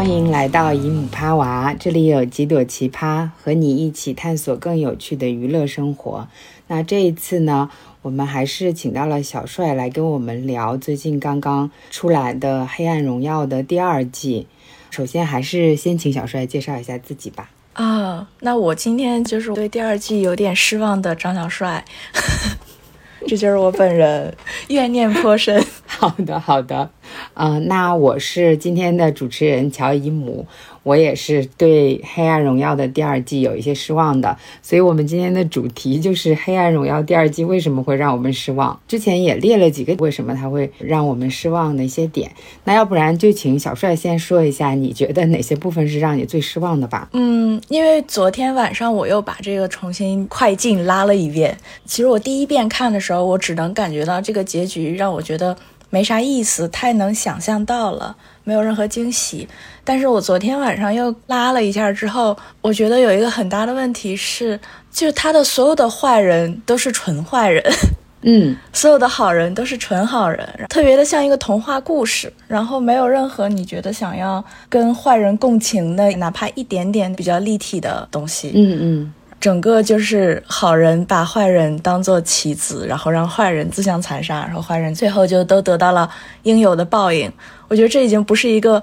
欢迎来到姨母趴娃，这里有几朵奇葩和你一起探索更有趣的娱乐生活。那这一次呢，我们还是请到了小帅来跟我们聊最近刚刚出来的《黑暗荣耀》的第二季。首先，还是先请小帅介绍一下自己吧。啊，那我今天就是对第二季有点失望的张小帅，这就是我本人，怨念颇深。好的，好的，嗯，那我是今天的主持人乔姨母。我也是对《黑暗荣耀》的第二季有一些失望的，所以我们今天的主题就是《黑暗荣耀》第二季为什么会让我们失望。之前也列了几个为什么它会让我们失望的一些点，那要不然就请小帅先说一下，你觉得哪些部分是让你最失望的吧？嗯，因为昨天晚上我又把这个重新快进拉了一遍。其实我第一遍看的时候，我只能感觉到这个结局让我觉得没啥意思，太能想象到了。没有任何惊喜，但是我昨天晚上又拉了一下之后，我觉得有一个很大的问题是，就是他的所有的坏人都是纯坏人，嗯，所有的好人都是纯好人，特别的像一个童话故事，然后没有任何你觉得想要跟坏人共情的，哪怕一点点比较立体的东西，嗯嗯。整个就是好人把坏人当做棋子，然后让坏人自相残杀，然后坏人最后就都得到了应有的报应。我觉得这已经不是一个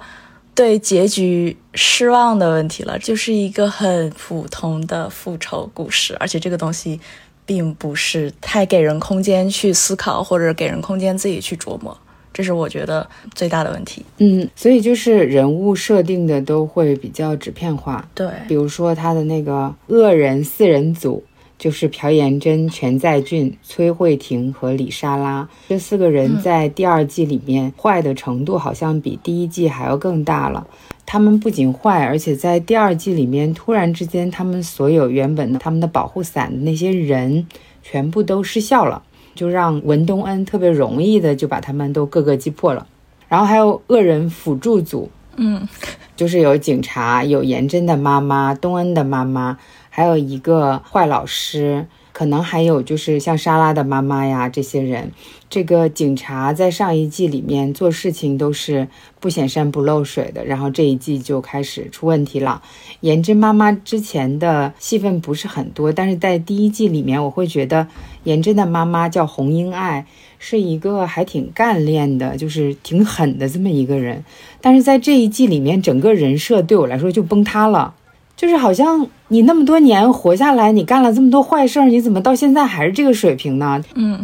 对结局失望的问题了，就是一个很普通的复仇故事，而且这个东西并不是太给人空间去思考，或者给人空间自己去琢磨。这是我觉得最大的问题。嗯，所以就是人物设定的都会比较纸片化。对，比如说他的那个恶人四人组，就是朴妍珍、全在俊、崔慧婷和李莎拉这四个人，在第二季里面坏的程度好像比第一季还要更大了。他们不仅坏，而且在第二季里面突然之间，他们所有原本的他们的保护伞的那些人全部都失效了。就让文东恩特别容易的就把他们都各个击破了，然后还有恶人辅助组，嗯，就是有警察，有颜真的妈妈，东恩的妈妈，还有一个坏老师。可能还有就是像莎拉的妈妈呀，这些人，这个警察在上一季里面做事情都是不显山不漏水的，然后这一季就开始出问题了。颜真妈妈之前的戏份不是很多，但是在第一季里面，我会觉得颜真的妈妈叫红英爱，是一个还挺干练的，就是挺狠的这么一个人，但是在这一季里面，整个人设对我来说就崩塌了。就是好像你那么多年活下来，你干了这么多坏事儿，你怎么到现在还是这个水平呢？嗯，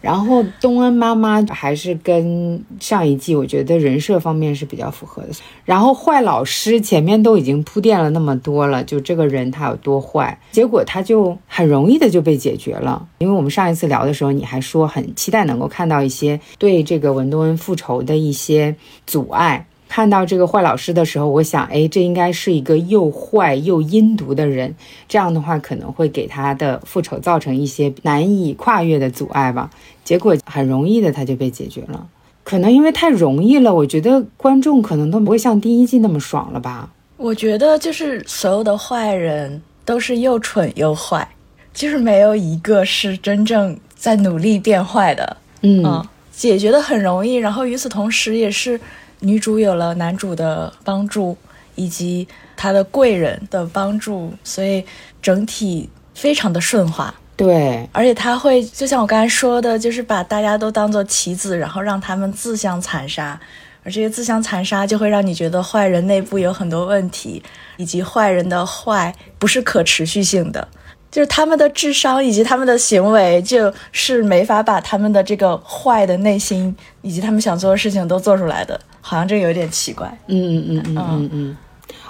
然后东恩妈妈还是跟上一季我觉得人设方面是比较符合的。然后坏老师前面都已经铺垫了那么多了，就这个人他有多坏，结果他就很容易的就被解决了。因为我们上一次聊的时候，你还说很期待能够看到一些对这个文东恩复仇的一些阻碍。看到这个坏老师的时候，我想，哎，这应该是一个又坏又阴毒的人，这样的话可能会给他的复仇造成一些难以跨越的阻碍吧。结果很容易的他就被解决了，可能因为太容易了，我觉得观众可能都不会像第一季那么爽了吧。我觉得就是所有的坏人都是又蠢又坏，就是没有一个是真正在努力变坏的。嗯，解决的很容易，然后与此同时也是。女主有了男主的帮助，以及他的贵人的帮助，所以整体非常的顺滑。对，而且他会就像我刚才说的，就是把大家都当做棋子，然后让他们自相残杀，而这些自相残杀就会让你觉得坏人内部有很多问题，以及坏人的坏不是可持续性的。就是他们的智商以及他们的行为，就是没法把他们的这个坏的内心以及他们想做的事情都做出来的，好像这有点奇怪。嗯嗯嗯嗯嗯嗯。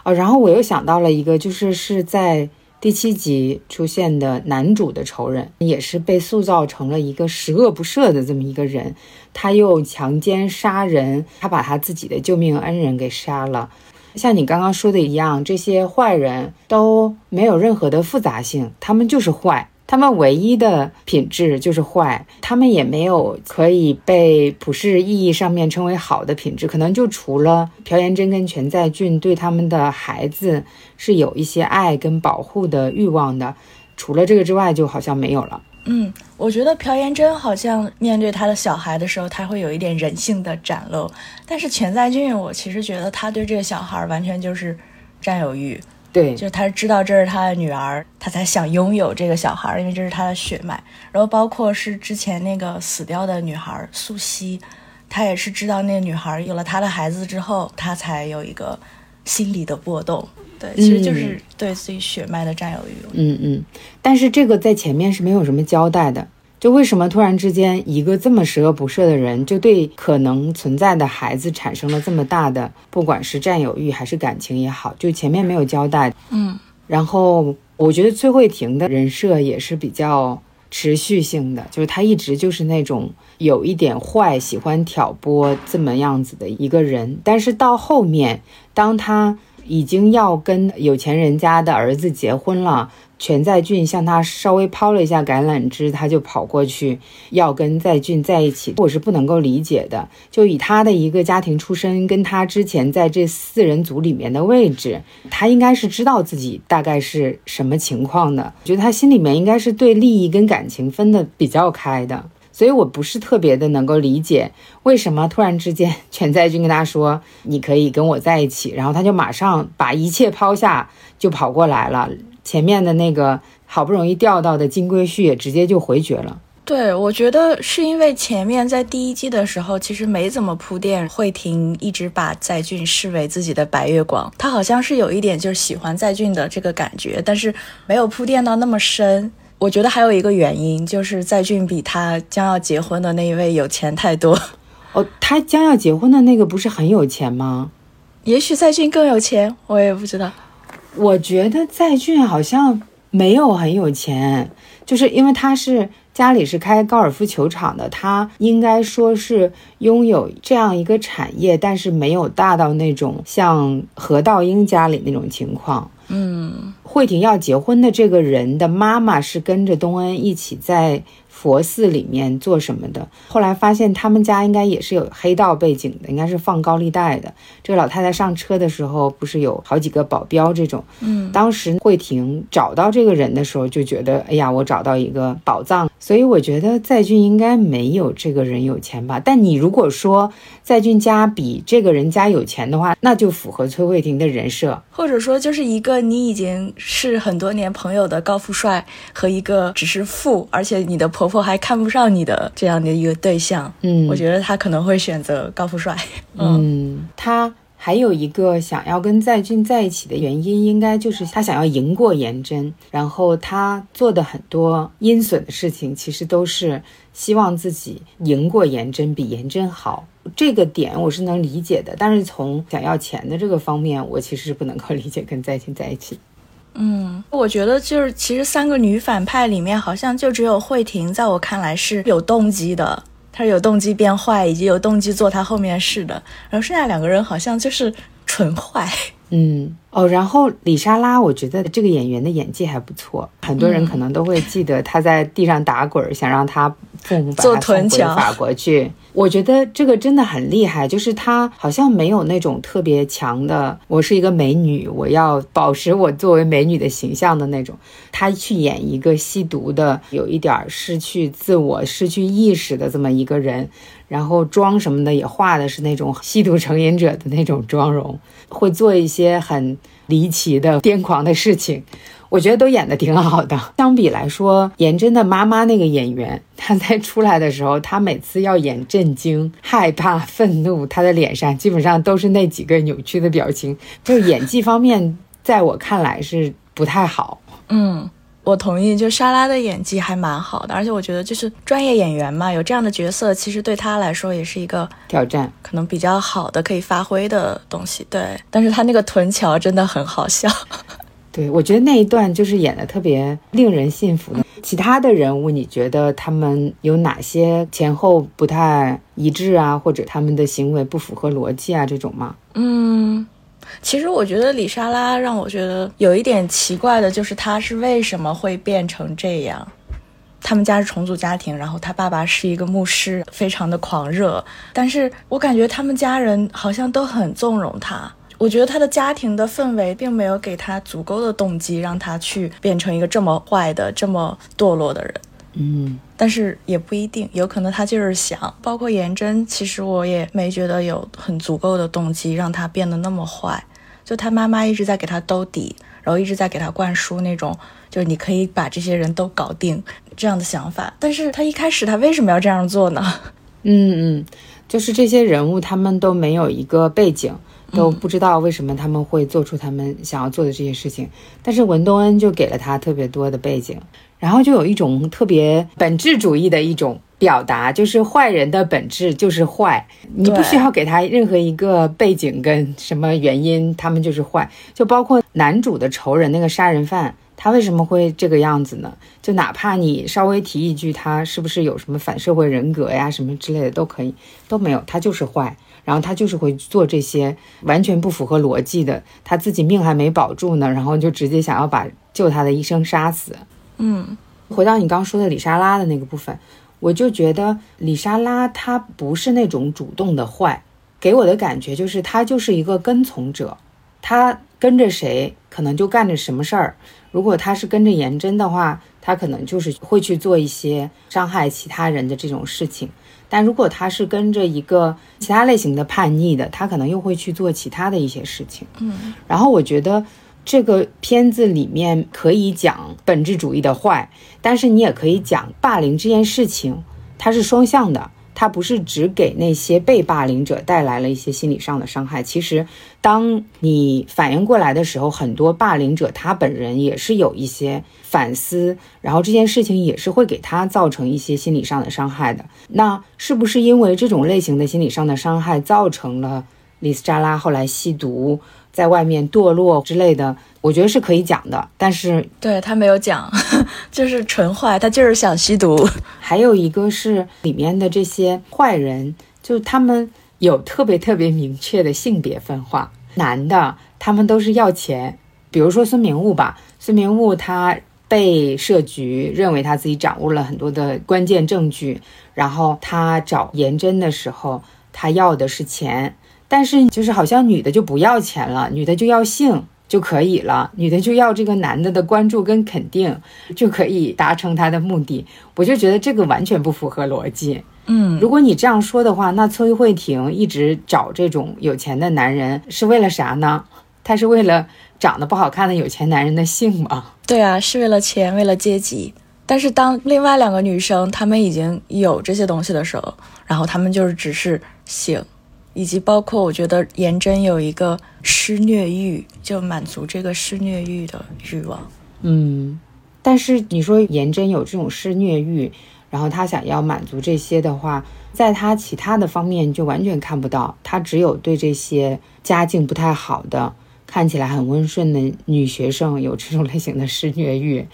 哦，然后我又想到了一个，就是是在第七集出现的男主的仇人，也是被塑造成了一个十恶不赦的这么一个人，他又强奸杀人，他把他自己的救命恩人给杀了。像你刚刚说的一样，这些坏人都没有任何的复杂性，他们就是坏，他们唯一的品质就是坏，他们也没有可以被普世意义上面称为好的品质，可能就除了朴妍珍跟全在俊对他们的孩子是有一些爱跟保护的欲望的，除了这个之外，就好像没有了。嗯，我觉得朴妍珍好像面对他的小孩的时候，他会有一点人性的展露，但是全在俊，我其实觉得他对这个小孩完全就是占有欲。对，就是他知道这是他的女儿，他才想拥有这个小孩，因为这是他的血脉。然后包括是之前那个死掉的女孩素汐，他也是知道那个女孩有了他的孩子之后，他才有一个心理的波动。对，其实就是对自己血脉的占有欲。嗯嗯，但是这个在前面是没有什么交代的。就为什么突然之间一个这么十恶不赦的人，就对可能存在的孩子产生了这么大的，不管是占有欲还是感情也好，就前面没有交代。嗯，然后我觉得崔慧婷的人设也是比较持续性的，就是她一直就是那种有一点坏，喜欢挑拨这么样子的一个人。但是到后面，当她已经要跟有钱人家的儿子结婚了。全在俊向他稍微抛了一下橄榄枝，他就跑过去要跟在俊在一起，我是不能够理解的。就以他的一个家庭出身，跟他之前在这四人组里面的位置，他应该是知道自己大概是什么情况的。我觉得他心里面应该是对利益跟感情分的比较开的，所以我不是特别的能够理解为什么突然之间全在俊跟他说你可以跟我在一起，然后他就马上把一切抛下就跑过来了。前面的那个好不容易钓到的金龟婿也直接就回绝了。对，我觉得是因为前面在第一季的时候，其实没怎么铺垫。慧婷一直把在俊视为自己的白月光，他好像是有一点就是喜欢在俊的这个感觉，但是没有铺垫到那么深。我觉得还有一个原因就是在俊比他将要结婚的那一位有钱太多。哦，他将要结婚的那个不是很有钱吗？也许在俊更有钱，我也不知道。我觉得在俊好像没有很有钱，就是因为他是家里是开高尔夫球场的，他应该说是拥有这样一个产业，但是没有大到那种像何道英家里那种情况。嗯，慧婷要结婚的这个人的妈妈是跟着东恩一起在。佛寺里面做什么的？后来发现他们家应该也是有黑道背景的，应该是放高利贷的。这个老太太上车的时候，不是有好几个保镖这种？嗯，当时慧婷找到这个人的时候，就觉得，哎呀，我找到一个宝藏。所以我觉得在俊应该没有这个人有钱吧？但你如果说在俊家比这个人家有钱的话，那就符合崔慧婷的人设，或者说就是一个你已经是很多年朋友的高富帅和一个只是富，而且你的婆。婆还看不上你的这样的一个对象，嗯，我觉得他可能会选择高富帅。嗯，他还有一个想要跟在俊在一起的原因，应该就是他想要赢过颜真，然后他做的很多阴损的事情，其实都是希望自己赢过颜真，比颜真好。这个点我是能理解的，但是从想要钱的这个方面，我其实是不能够理解跟在俊在一起。嗯，我觉得就是其实三个女反派里面，好像就只有慧婷，在我看来是有动机的，她是有动机变坏，以及有动机做她后面事的。然后剩下两个人好像就是纯坏。嗯，哦，然后李莎拉，我觉得这个演员的演技还不错，很多人可能都会记得她在地上打滚，想让她父母把她送回法国去。我觉得这个真的很厉害，就是她好像没有那种特别强的，我是一个美女，我要保持我作为美女的形象的那种。她去演一个吸毒的，有一点失去自我、失去意识的这么一个人，然后妆什么的也画的是那种吸毒成瘾者的那种妆容，会做一些很离奇的癫狂的事情。我觉得都演的挺好的。相比来说，颜真的妈妈那个演员，她在出来的时候，她每次要演震惊、害怕、愤怒，她的脸上基本上都是那几个扭曲的表情。就演技方面，在我看来是不太好。嗯，我同意。就莎拉的演技还蛮好的，而且我觉得就是专业演员嘛，有这样的角色，其实对她来说也是一个挑战，可能比较好的可以发挥的东西。对，但是她那个臀桥真的很好笑。对，我觉得那一段就是演的特别令人信服的。其他的人物，你觉得他们有哪些前后不太一致啊，或者他们的行为不符合逻辑啊，这种吗？嗯，其实我觉得李莎拉让我觉得有一点奇怪的，就是她是为什么会变成这样？他们家是重组家庭，然后他爸爸是一个牧师，非常的狂热，但是我感觉他们家人好像都很纵容他。我觉得他的家庭的氛围并没有给他足够的动机，让他去变成一个这么坏的、这么堕落的人。嗯，但是也不一定，有可能他就是想。包括颜真，其实我也没觉得有很足够的动机让他变得那么坏。就他妈妈一直在给他兜底，然后一直在给他灌输那种，就是你可以把这些人都搞定这样的想法。但是他一开始他为什么要这样做呢？嗯嗯，就是这些人物他们都没有一个背景，都不知道为什么他们会做出他们想要做的这些事情。但是文东恩就给了他特别多的背景，然后就有一种特别本质主义的一种表达，就是坏人的本质就是坏，你不需要给他任何一个背景跟什么原因，他们就是坏。就包括男主的仇人那个杀人犯。他为什么会这个样子呢？就哪怕你稍微提一句，他是不是有什么反社会人格呀，什么之类的都可以，都没有，他就是坏，然后他就是会做这些完全不符合逻辑的，他自己命还没保住呢，然后就直接想要把救他的医生杀死。嗯，回到你刚说的李莎拉的那个部分，我就觉得李莎拉她不是那种主动的坏，给我的感觉就是她就是一个跟从者，她跟着谁可能就干着什么事儿。如果她是跟着颜真的话，她可能就是会去做一些伤害其他人的这种事情。但如果他是跟着一个其他类型的叛逆的，他可能又会去做其他的一些事情。嗯，然后我觉得这个片子里面可以讲本质主义的坏，但是你也可以讲霸凌这件事情，它是双向的。它不是只给那些被霸凌者带来了一些心理上的伤害，其实当你反应过来的时候，很多霸凌者他本人也是有一些反思，然后这件事情也是会给他造成一些心理上的伤害的。那是不是因为这种类型的心理上的伤害造成了李斯扎拉后来吸毒？在外面堕落之类的，我觉得是可以讲的，但是对他没有讲，就是纯坏，他就是想吸毒。还有一个是里面的这些坏人，就他们有特别特别明确的性别分化，男的他们都是要钱，比如说孙明悟吧，孙明悟他被设局，认为他自己掌握了很多的关键证据，然后他找颜真的时候，他要的是钱。但是就是好像女的就不要钱了，女的就要性就可以了，女的就要这个男的的关注跟肯定就可以达成他的目的。我就觉得这个完全不符合逻辑。嗯，如果你这样说的话，那崔慧婷一直找这种有钱的男人是为了啥呢？她是为了长得不好看的有钱男人的性吗？对啊，是为了钱，为了阶级。但是当另外两个女生她们已经有这些东西的时候，然后她们就是只是性。以及包括，我觉得颜真有一个施虐欲，就满足这个施虐欲的欲望。嗯，但是你说颜真有这种施虐欲，然后他想要满足这些的话，在他其他的方面就完全看不到。他只有对这些家境不太好的、看起来很温顺的女学生有这种类型的施虐欲，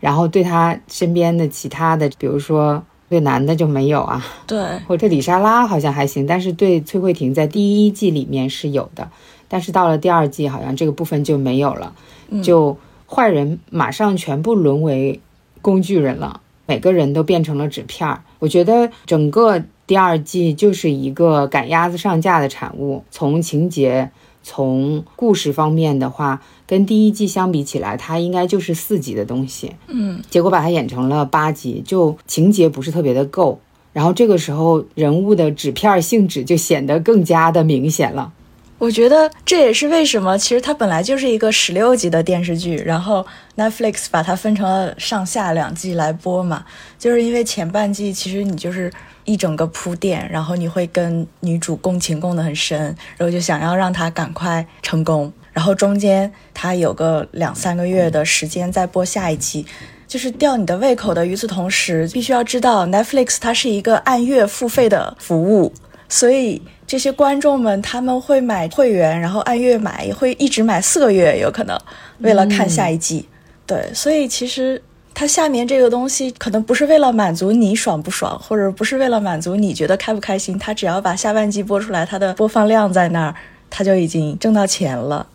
然后对他身边的其他的，比如说。对男的就没有啊，对，或者李莎拉好像还行，但是对崔慧婷在第一季里面是有的，但是到了第二季好像这个部分就没有了，就坏人马上全部沦为工具人了，每个人都变成了纸片儿。我觉得整个第二季就是一个赶鸭子上架的产物，从情节。从故事方面的话，跟第一季相比起来，它应该就是四集的东西。嗯，结果把它演成了八集，就情节不是特别的够。然后这个时候人物的纸片性质就显得更加的明显了。我觉得这也是为什么，其实它本来就是一个十六集的电视剧，然后 Netflix 把它分成了上下两季来播嘛，就是因为前半季其实你就是。一整个铺垫，然后你会跟女主共情共得很深，然后就想要让她赶快成功。然后中间她有个两三个月的时间在播下一季，就是吊你的胃口的。与此同时，必须要知道 Netflix 它是一个按月付费的服务，所以这些观众们他们会买会员，然后按月买，会一直买四个月，有可能为了看下一季。对，所以其实。它下面这个东西可能不是为了满足你爽不爽，或者不是为了满足你觉得开不开心，它只要把下半季播出来，它的播放量在那儿，它就已经挣到钱了。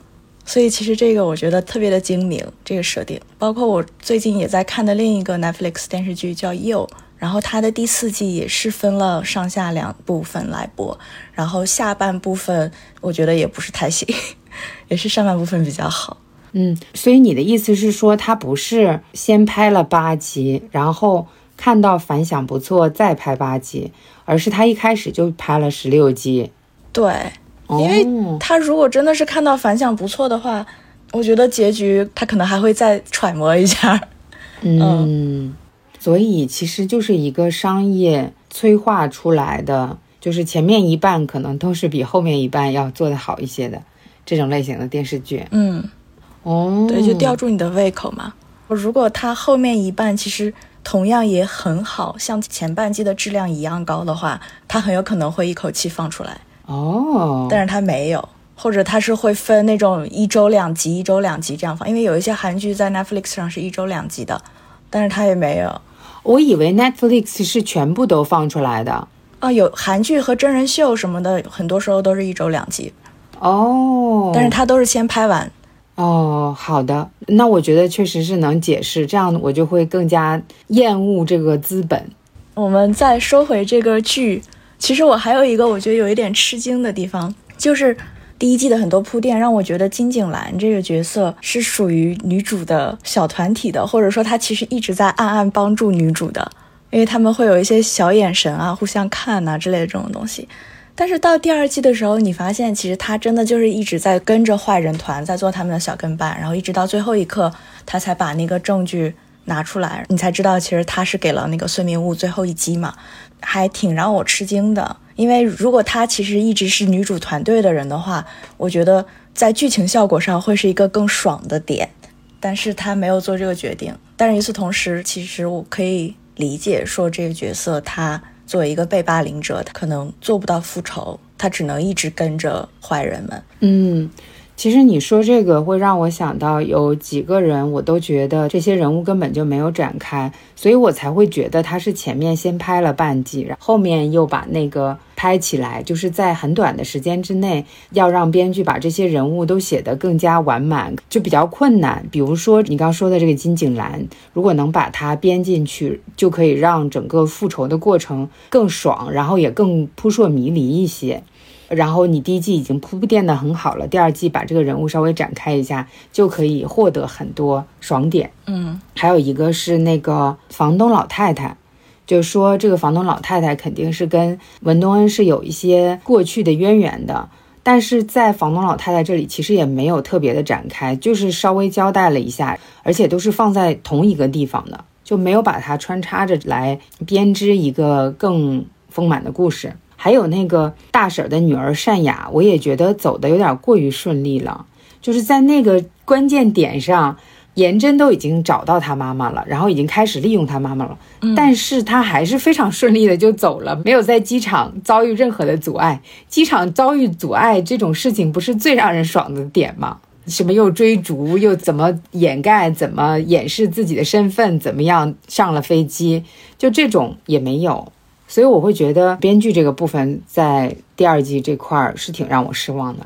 所以其实这个我觉得特别的精明，这个设定。包括我最近也在看的另一个 Netflix 电视剧叫《You》，然后它的第四季也是分了上下两部分来播，然后下半部分我觉得也不是太行，也是上半部分比较好。嗯，所以你的意思是说，他不是先拍了八集，然后看到反响不错再拍八集，而是他一开始就拍了十六集。对，因为他如果真的是看到反响不错的话，我觉得结局他可能还会再揣摩一下。嗯，所以其实就是一个商业催化出来的，就是前面一半可能都是比后面一半要做的好一些的这种类型的电视剧。嗯，哦，对，就吊住你的胃口嘛。如果它后面一半其实同样也很好，像前半季的质量一样高的话，它很有可能会一口气放出来。哦，但是它没有，或者它是会分那种一周两集、一周两集这样放，因为有一些韩剧在 Netflix 上是一周两集的，但是它也没有。我以为 Netflix 是全部都放出来的啊，有韩剧和真人秀什么的，很多时候都是一周两集。哦，但是它都是先拍完。哦，好的，那我觉得确实是能解释，这样我就会更加厌恶这个资本。我们再说回这个剧，其实我还有一个我觉得有一点吃惊的地方，就是第一季的很多铺垫让我觉得金景兰这个角色是属于女主的小团体的，或者说她其实一直在暗暗帮助女主的，因为他们会有一些小眼神啊，互相看呐之类的这种东西。但是到第二季的时候，你发现其实他真的就是一直在跟着坏人团，在做他们的小跟班，然后一直到最后一刻，他才把那个证据拿出来，你才知道其实他是给了那个孙明悟最后一击嘛，还挺让我吃惊的。因为如果他其实一直是女主团队的人的话，我觉得在剧情效果上会是一个更爽的点，但是他没有做这个决定。但是与此同时，其实我可以理解说这个角色他。作为一个被霸凌者，他可能做不到复仇，他只能一直跟着坏人们。嗯。其实你说这个会让我想到有几个人，我都觉得这些人物根本就没有展开，所以我才会觉得他是前面先拍了半季，然后面又把那个拍起来，就是在很短的时间之内要让编剧把这些人物都写得更加完满，就比较困难。比如说你刚说的这个金景兰，如果能把它编进去，就可以让整个复仇的过程更爽，然后也更扑朔迷离一些。然后你第一季已经铺垫的很好了，第二季把这个人物稍微展开一下，就可以获得很多爽点。嗯，还有一个是那个房东老太太，就说这个房东老太太肯定是跟文东恩是有一些过去的渊源的，但是在房东老太太这里其实也没有特别的展开，就是稍微交代了一下，而且都是放在同一个地方的，就没有把它穿插着来编织一个更丰满的故事。还有那个大婶的女儿善雅，我也觉得走的有点过于顺利了，就是在那个关键点上，颜真都已经找到他妈妈了，然后已经开始利用他妈妈了，嗯但是他还是非常顺利的就走了，没有在机场遭遇任何的阻碍。机场遭遇阻碍这种事情不是最让人爽的点吗？什么又追逐，又怎么掩盖，怎么掩饰自己的身份，怎么样上了飞机，就这种也没有。所以我会觉得编剧这个部分在第二季这块儿是挺让我失望的。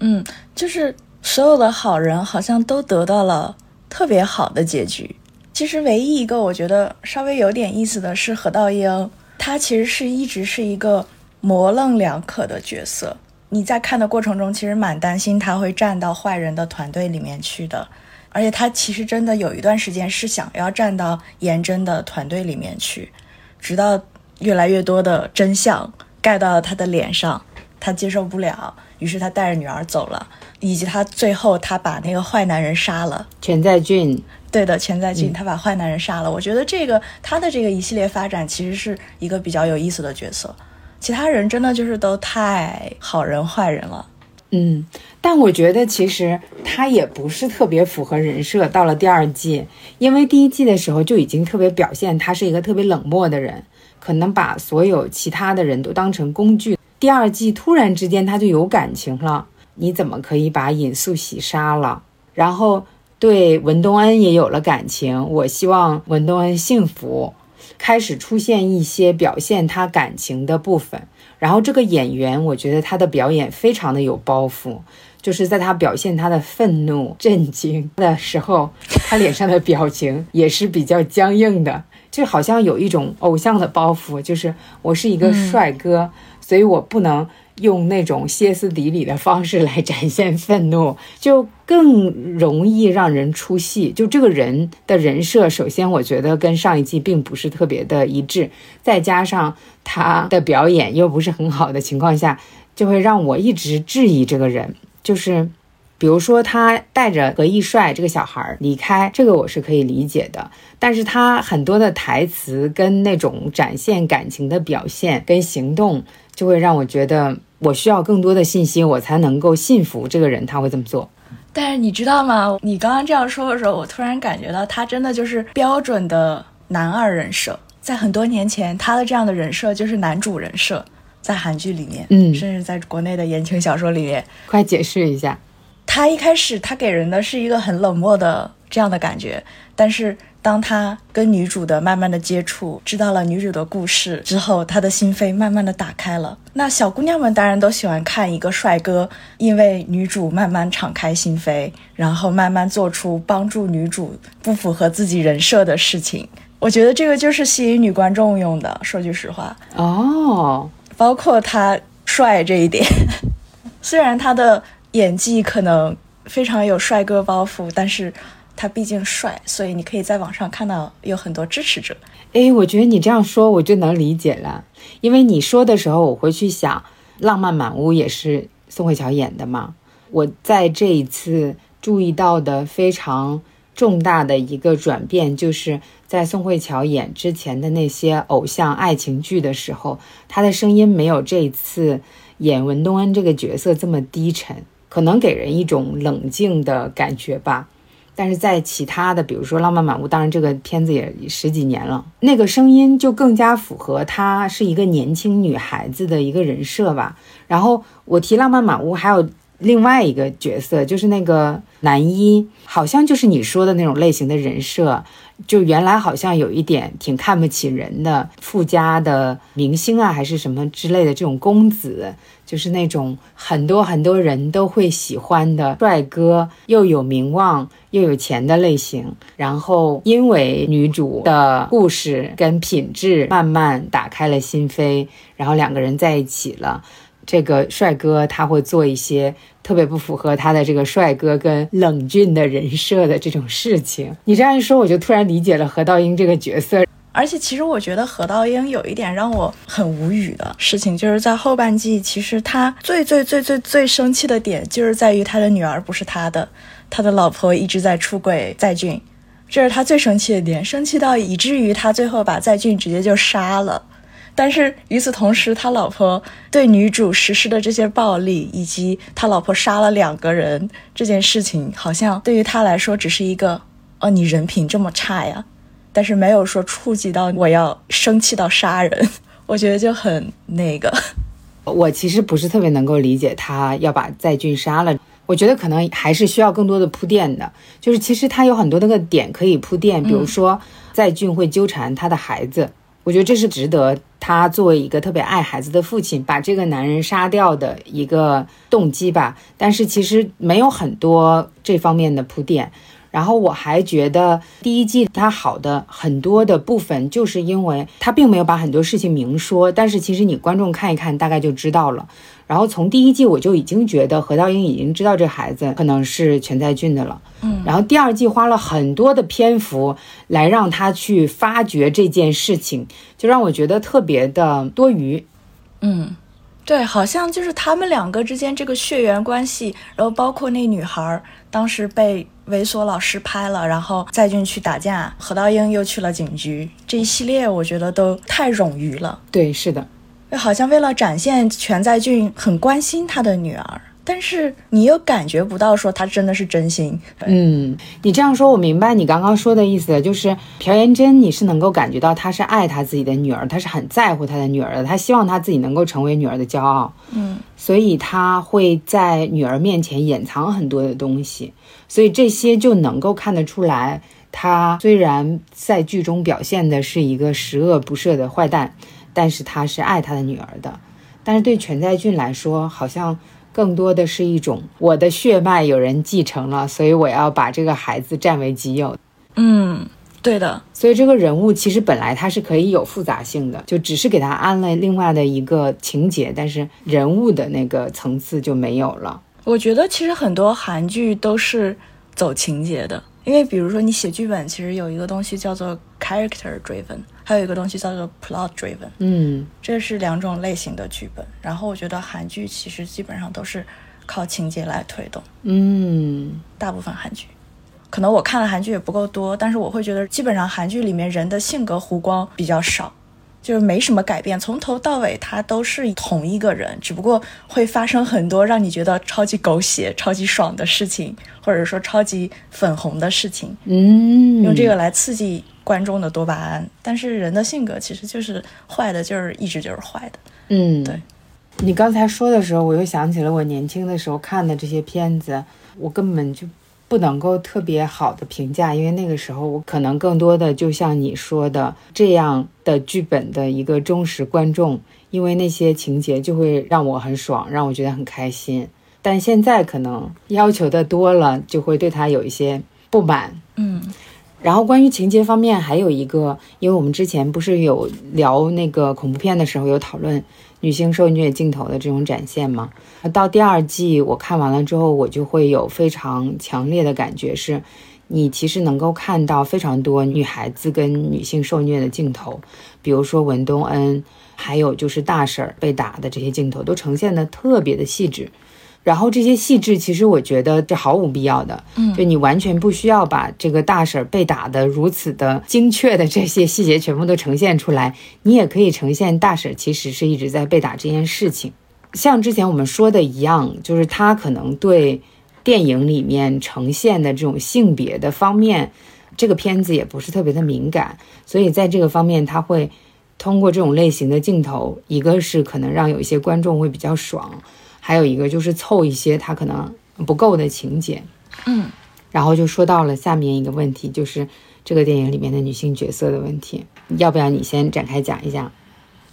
嗯，就是所有的好人好像都得到了特别好的结局。其实唯一一个我觉得稍微有点意思的是何道英，他其实是一直是一个模棱两可的角色。你在看的过程中，其实蛮担心他会站到坏人的团队里面去的。而且他其实真的有一段时间是想要站到颜真的团队里面去，直到。越来越多的真相盖到了他的脸上，他接受不了，于是他带着女儿走了，以及他最后他把那个坏男人杀了，全在俊，对的，全在俊，他把坏男人杀了。我觉得这个他的这个一系列发展其实是一个比较有意思的角色，其他人真的就是都太好人坏人了，嗯，但我觉得其实他也不是特别符合人设。到了第二季，因为第一季的时候就已经特别表现他是一个特别冷漠的人。可能把所有其他的人都当成工具。第二季突然之间他就有感情了，你怎么可以把尹素喜杀了？然后对文东恩也有了感情，我希望文东恩幸福，开始出现一些表现他感情的部分。然后这个演员，我觉得他的表演非常的有包袱，就是在他表现他的愤怒、震惊的时候，他脸上的表情也是比较僵硬的。就好像有一种偶像的包袱，就是我是一个帅哥，所以我不能用那种歇斯底里的方式来展现愤怒，就更容易让人出戏。就这个人的人设，首先我觉得跟上一季并不是特别的一致，再加上他的表演又不是很好的情况下，就会让我一直质疑这个人，就是。比如说，他带着何义帅这个小孩离开，这个我是可以理解的。但是他很多的台词跟那种展现感情的表现跟行动，就会让我觉得我需要更多的信息，我才能够信服这个人他会这么做。但是你知道吗？你刚刚这样说的时候，我突然感觉到他真的就是标准的男二人设。在很多年前，他的这样的人设就是男主人设，在韩剧里面，嗯，甚至在国内的言情小说里面，快解释一下。他一开始，他给人的是一个很冷漠的这样的感觉，但是当他跟女主的慢慢的接触，知道了女主的故事之后，他的心扉慢慢的打开了。那小姑娘们当然都喜欢看一个帅哥，因为女主慢慢敞开心扉，然后慢慢做出帮助女主不符合自己人设的事情。我觉得这个就是吸引女观众用的。说句实话，哦，包括他帅这一点，虽然他的。演技可能非常有帅哥包袱，但是他毕竟帅，所以你可以在网上看到有很多支持者。哎，我觉得你这样说我就能理解了，因为你说的时候，我会去想《浪漫满屋》也是宋慧乔演的嘛。我在这一次注意到的非常重大的一个转变，就是在宋慧乔演之前的那些偶像爱情剧的时候，她的声音没有这一次演文东恩这个角色这么低沉。可能给人一种冷静的感觉吧，但是在其他的，比如说《浪漫满屋》，当然这个片子也十几年了，那个声音就更加符合她是一个年轻女孩子的一个人设吧。然后我提《浪漫满屋》，还有另外一个角色，就是那个男一，好像就是你说的那种类型的人设。就原来好像有一点挺看不起人的富家的明星啊，还是什么之类的这种公子，就是那种很多很多人都会喜欢的帅哥，又有名望又有钱的类型。然后因为女主的故事跟品质慢慢打开了心扉，然后两个人在一起了。这个帅哥他会做一些特别不符合他的这个帅哥跟冷峻的人设的这种事情。你这样一说，我就突然理解了何道英这个角色。而且，其实我觉得何道英有一点让我很无语的事情，就是在后半季，其实他最最最最最生气的点，就是在于他的女儿不是他的，他的老婆一直在出轨在俊，这是他最生气的点，生气到以至于他最后把在俊直接就杀了。但是与此同时，他老婆对女主实施的这些暴力，以及他老婆杀了两个人这件事情，好像对于他来说只是一个哦，你人品这么差呀，但是没有说触及到我要生气到杀人，我觉得就很那个。我其实不是特别能够理解他要把在俊杀了，我觉得可能还是需要更多的铺垫的，就是其实他有很多那个点可以铺垫，比如说在俊会纠缠他的孩子。我觉得这是值得他作为一个特别爱孩子的父亲把这个男人杀掉的一个动机吧。但是其实没有很多这方面的铺垫。然后我还觉得第一季它好的很多的部分，就是因为它并没有把很多事情明说，但是其实你观众看一看大概就知道了。然后从第一季我就已经觉得何道英已经知道这孩子可能是全在俊的了，嗯，然后第二季花了很多的篇幅来让他去发掘这件事情，就让我觉得特别的多余，嗯，对，好像就是他们两个之间这个血缘关系，然后包括那女孩当时被猥琐老师拍了，然后在俊去打架，何道英又去了警局，这一系列我觉得都太冗余了，对，是的。好像为了展现全在俊很关心他的女儿，但是你又感觉不到说他真的是真心。嗯，你这样说，我明白你刚刚说的意思，就是朴妍珍，你是能够感觉到他是爱他自己的女儿，他是很在乎他的女儿的，他希望他自己能够成为女儿的骄傲。嗯，所以他会在女儿面前掩藏很多的东西，所以这些就能够看得出来，他虽然在剧中表现的是一个十恶不赦的坏蛋。但是他是爱他的女儿的，但是对全在俊来说，好像更多的是一种我的血脉有人继承了，所以我要把这个孩子占为己有。嗯，对的，所以这个人物其实本来他是可以有复杂性的，就只是给他安了另外的一个情节，但是人物的那个层次就没有了。我觉得其实很多韩剧都是走情节的，因为比如说你写剧本，其实有一个东西叫做 character driven，还有一个东西叫做 plot driven，嗯这是两种类型的剧本。然后我觉得韩剧其实基本上都是靠情节来推动，嗯大部分韩剧。可能我看的韩剧也不够多，但是我会觉得基本上韩剧里面人的性格弧光比较少，就是没什么改变，从头到尾他都是同一个人，只不过会发生很多让你觉得超级狗血、超级爽的事情，或者说超级粉红的事情，嗯，用这个来刺激观众的多巴胺。但是人的性格其实就是坏的，就是一直就是坏的。嗯，对。你刚才说的时候，我又想起了我年轻的时候看的这些片子，我根本就不能够特别好的评价，因为那个时候我可能更多的就像你说的这样的剧本的一个忠实观众，因为那些情节就会让我很爽，让我觉得很开心。但现在可能要求的多了，就会对他有一些不满。嗯然后关于情节方面，还有一个，因为我们之前不是有聊那个恐怖片的时候，有讨论女性受虐镜头的这种展现吗？到第二季我看完了之后，我就会有非常强烈的感觉是，你其实能够看到非常多女孩子跟女性受虐的镜头，比如说文东恩，还有就是大婶儿被打的这些镜头，都呈现的特别的细致。然后这些细致，其实我觉得这毫无必要的，嗯就你完全不需要把这个大婶儿被打的如此的精确的这些细节全部都呈现出来，你也可以呈现大婶儿其实是一直在被打这件事情。像之前我们说的一样，就是他可能对电影里面呈现的这种性别的方面，这个片子也不是特别的敏感，所以在这个方面他会通过这种类型的镜头，一个是可能让有一些观众会比较爽，还有一个就是凑一些他可能不够的情节。嗯，然后就说到了下面一个问题，就是这个电影里面的女性角色的问题，要不要你先展开讲一讲？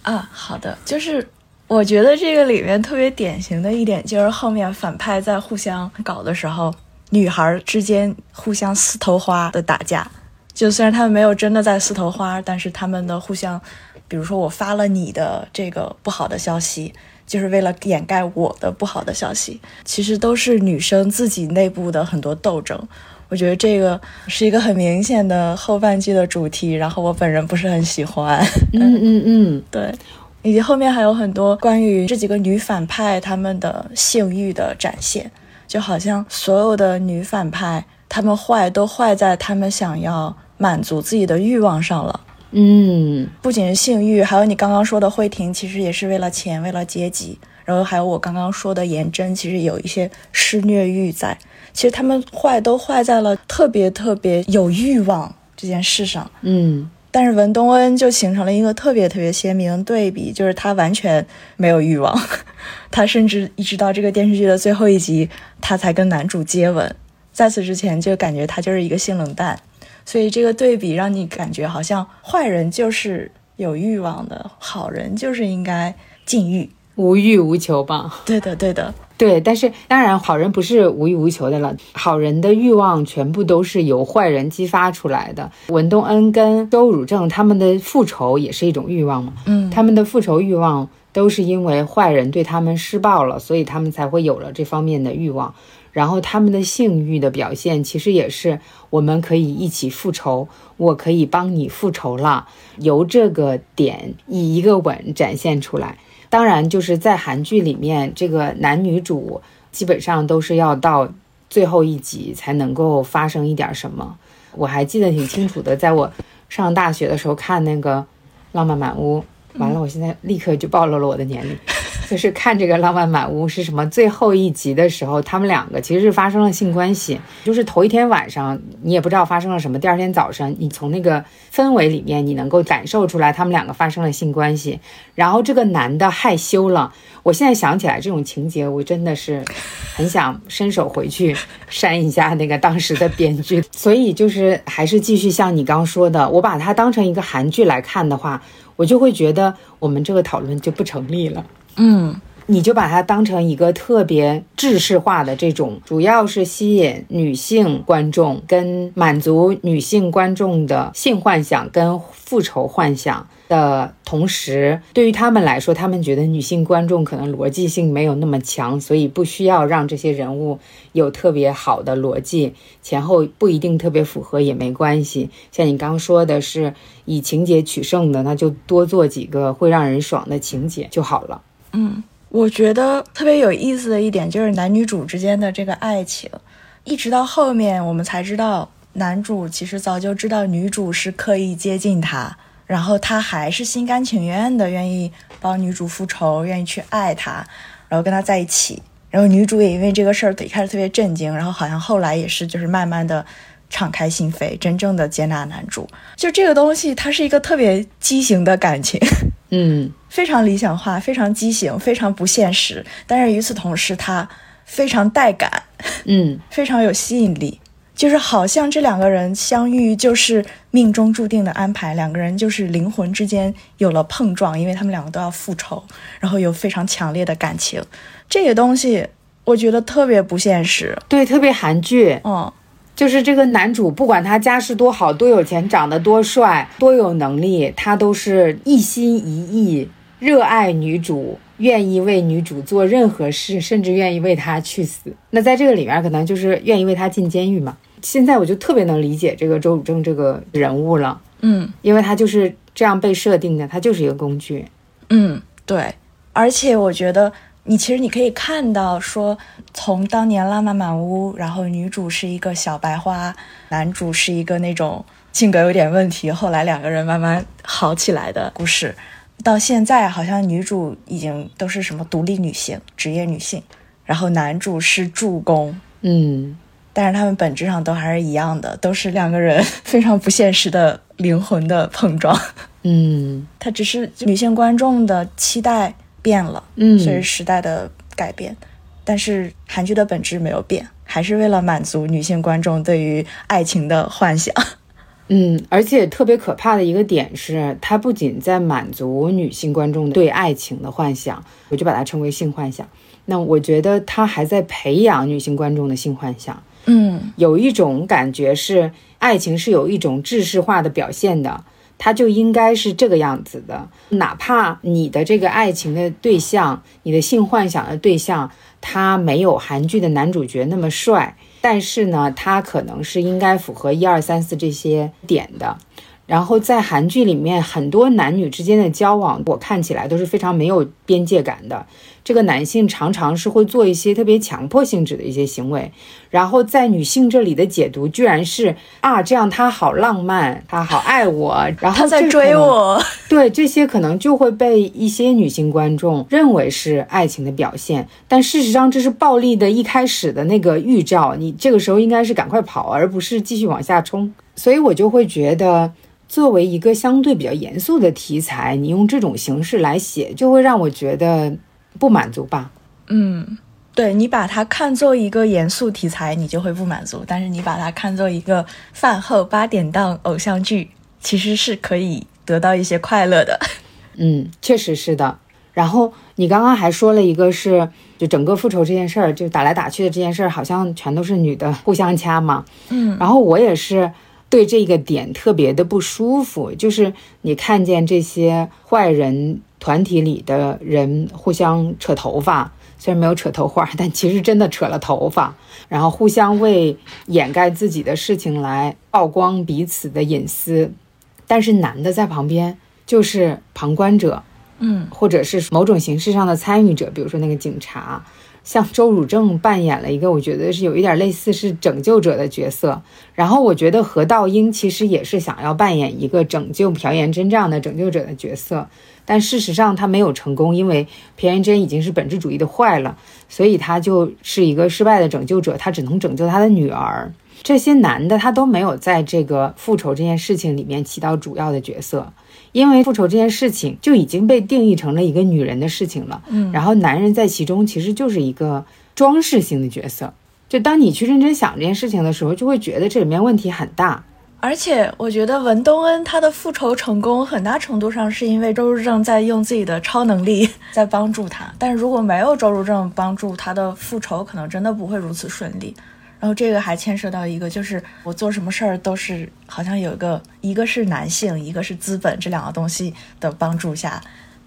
啊，好的，就是我觉得这个里面特别典型的一点，就是后面反派在互相搞的时候，女孩之间互相撕头花的打架。就虽然他们没有真的在撕头花，但是他们的互相，比如说我发了你的这个不好的消息，就是为了掩盖我的不好的消息，其实都是女生自己内部的很多斗争。我觉得这个是一个很明显的后半句的主题，然后我本人不是很喜欢。嗯 嗯嗯，对，以及后面还有很多关于这几个女反派她们的性欲的展现，就好像所有的女反派她们坏都坏在她们想要满足自己的欲望上了。嗯不仅是性欲，还有你刚刚说的慧婷，其实也是为了钱，为了阶级。然后还有我刚刚说的颜真，其实有一些施虐欲在。其实他们坏都坏在了特别特别有欲望这件事上。嗯但是文东恩就形成了一个特别特别鲜明的对比，就是他完全没有欲望，他甚至一直到这个电视剧的最后一集，他才跟男主接吻，在此之前就感觉他就是一个性冷淡，所以这个对比让你感觉好像坏人就是有欲望的，好人就是应该禁欲。无欲无求吧。对的，对的，对，但是当然，好人不是无欲无求的了。好人的欲望全部都是由坏人激发出来的。文东恩跟周汝正他们的复仇也是一种欲望嘛，嗯，他们的复仇欲望都是因为坏人对他们施暴了，所以他们才会有了这方面的欲望。然后他们的性欲的表现，其实也是我们可以一起复仇，我可以帮你复仇了，由这个点以一个吻展现出来。当然，就是在韩剧里面，这个男女主基本上都是要到最后一集才能够发生一点什么。我还记得挺清楚的，在我上大学的时候看那个《浪漫满屋》，完了，我现在立刻就暴露了我的年龄。就是看这个《浪漫满屋》是什么？最后一集的时候，他们两个其实是发生了性关系。就是头一天晚上，你也不知道发生了什么，第二天早上，你从那个氛围里面，你能够感受出来他们两个发生了性关系。然后这个男的害羞了，我现在想起来这种情节，我真的是很想伸手回去扇一下那个当时的编剧。所以就是还是继续像你刚说的，我把它当成一个韩剧来看的话，我就会觉得我们这个讨论就不成立了。嗯，你就把它当成一个特别制式化的这种，主要是吸引女性观众，跟满足女性观众的性幻想跟复仇幻想。的同时，对于他们来说，他们觉得女性观众可能逻辑性没有那么强，所以不需要让这些人物有特别好的逻辑，前后不一定特别符合也没关系。像你刚说的是以情节取胜的，那就多做几个会让人爽的情节就好了。嗯，我觉得特别有意思的一点就是男女主之间的这个爱情，一直到后面我们才知道，男主其实早就知道女主是刻意接近他。然后他还是心甘情愿的，愿意帮女主复仇，愿意去爱她，然后跟她在一起。然后女主也因为这个事儿一开始特别震惊，然后好像后来也是就是慢慢的敞开心扉，真正的接纳男主。就这个东西，它是一个特别畸形的感情，嗯，非常理想化，非常畸形，非常不现实。但是与此同时，它非常带感，嗯，非常有吸引力。就是好像这两个人相遇就是命中注定的安排，两个人就是灵魂之间有了碰撞，因为他们两个都要复仇，然后有非常强烈的感情。这个东西我觉得特别不现实，对，特别韩剧。嗯，就是这个男主，不管他家世多好、多有钱、长得多帅、多有能力，他都是一心一意热爱女主。愿意为女主做任何事，甚至愿意为她去死。那在这个里面，可能就是愿意为她进监狱嘛。现在我就特别能理解这个周汝正这个人物了，嗯，因为他就是这样被设定的，他就是一个工具。嗯，对。而且我觉得，你其实你可以看到，说从当年《浪漫满屋》，然后女主是一个小白花，男主是一个那种性格有点问题，后来两个人慢慢好起来的故事。到现在，好像女主已经都是什么独立女性、职业女性，然后男主是助攻，嗯，但是他们本质上都还是一样的，都是两个人非常不现实的灵魂的碰撞，嗯，他只是女性观众的期待变了，嗯，随着时代的改变，但是韩剧的本质没有变，还是为了满足女性观众对于爱情的幻想。嗯，而且特别可怕的一个点是，它不仅在满足女性观众对爱情的幻想，我就把它称为性幻想。那我觉得它还在培养女性观众的性幻想。嗯，有一种感觉是，爱情是有一种制式化的表现的，他就应该是这个样子的。哪怕你的这个爱情的对象，你的性幻想的对象，他没有韩剧的男主角那么帅。但是呢，他可能是应该符合一二三四这些点的。然后在韩剧里面，很多男女之间的交往，我看起来都是非常没有边界感的。这个男性常常是会做一些特别强迫性质的一些行为，然后在女性这里的解读居然是啊，这样他好浪漫，他好爱我，然后他在追我。对这些可能就会被一些女性观众认为是爱情的表现，但事实上这是暴力的一开始的那个预兆。你这个时候应该是赶快跑，而不是继续往下冲。所以我就会觉得，作为一个相对比较严肃的题材，你用这种形式来写，就会让我觉得。不满足吧？嗯，对你把它看作一个严肃题材，你就会不满足；但是你把它看作一个饭后八点档偶像剧，其实是可以得到一些快乐的。嗯，确实是的。然后你刚刚还说了一个，是就整个复仇这件事儿，就打来打去的这件事儿，好像全都是女的互相掐嘛。嗯，然后我也是对这个点特别的不舒服，就是你看见这些坏人。团体里的人互相扯头发，虽然没有扯头发，但其实真的扯了头发，然后互相为掩盖自己的事情来曝光彼此的隐私。但是男的在旁边就是旁观者，嗯，或者是某种形式上的参与者，比如说那个警察。像周汝正扮演了一个，我觉得是有一点类似是拯救者的角色。然后我觉得何道英其实也是想要扮演一个拯救朴妍真这样的拯救者的角色，但事实上他没有成功，因为朴妍真已经是本质主义的坏了，所以他就是一个失败的拯救者，他只能拯救他的女儿。这些男的他都没有在这个复仇这件事情里面起到主要的角色。因为复仇这件事情就已经被定义成了一个女人的事情了，嗯，然后男人在其中其实就是一个装饰性的角色。就当你去认真想这件事情的时候，就会觉得这里面问题很大。而且我觉得文东恩他的复仇成功，很大程度上是因为周如正在用自己的超能力 在帮助他。但是如果没有周如正帮助，他的复仇可能真的不会如此顺利。然后这个还牵涉到一个，就是我做什么事儿都是好像有一个，一个是男性，一个是资本这两个东西的帮助下，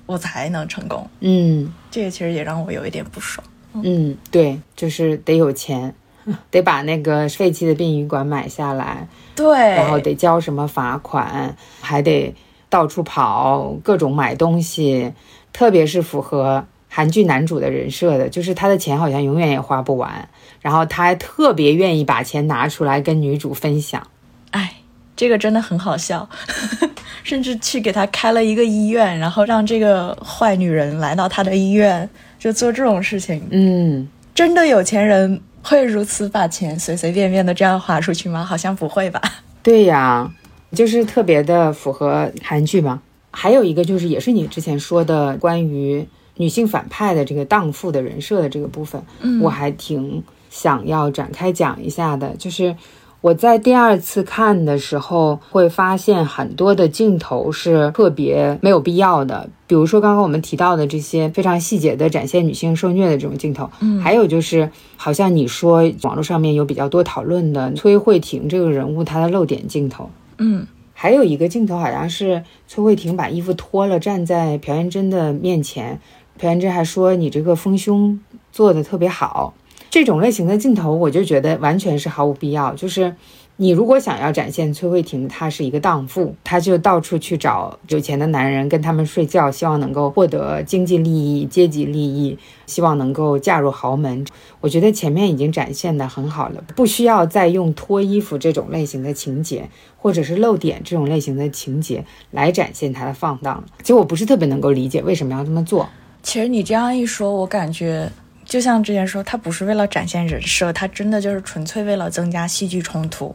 我才能成功。嗯这个其实也让我有一点不爽。嗯，对，就是得有钱，得把那个废弃的殡仪馆买下来，对，然后得交什么罚款，还得到处跑，各种买东西，特别是符合韩剧男主的人设的，就是他的钱好像永远也花不完，然后他还特别愿意把钱拿出来跟女主分享。哎，这个真的很好笑，甚至去给他开了一个医院，然后让这个坏女人来到他的医院，就做这种事情。嗯，真的有钱人会如此把钱随随便便的这样花出去吗？好像不会吧。对呀，就是特别的符合韩剧嘛。还有一个就是，也是你之前说的关于女性反派的这个荡妇的人设的这个部分，嗯我还挺想要展开讲一下的。就是我在第二次看的时候，会发现很多的镜头是特别没有必要的，比如说刚刚我们提到的这些非常细节的展现女性受虐的这种镜头，嗯还有就是好像你说网络上面有比较多讨论的崔慧婷这个人物她的露点镜头。嗯还有一个镜头好像是崔慧婷把衣服脱了，站在朴元珍的面前，朴元珍还说你这个丰胸做的特别好。这种类型的镜头，我就觉得完全是毫无必要。就是你如果想要展现崔慧婷她是一个荡妇，她就到处去找有钱的男人跟他们睡觉，希望能够获得经济利益、阶级利益，希望能够嫁入豪门。我觉得前面已经展现的很好了，不需要再用脱衣服这种类型的情节，或者是露点这种类型的情节来展现她的放荡。其实我不是特别能够理解为什么要这么做。其实你这样一说，我感觉就像之前说，他不是为了展现人设，他真的就是纯粹为了增加戏剧冲突。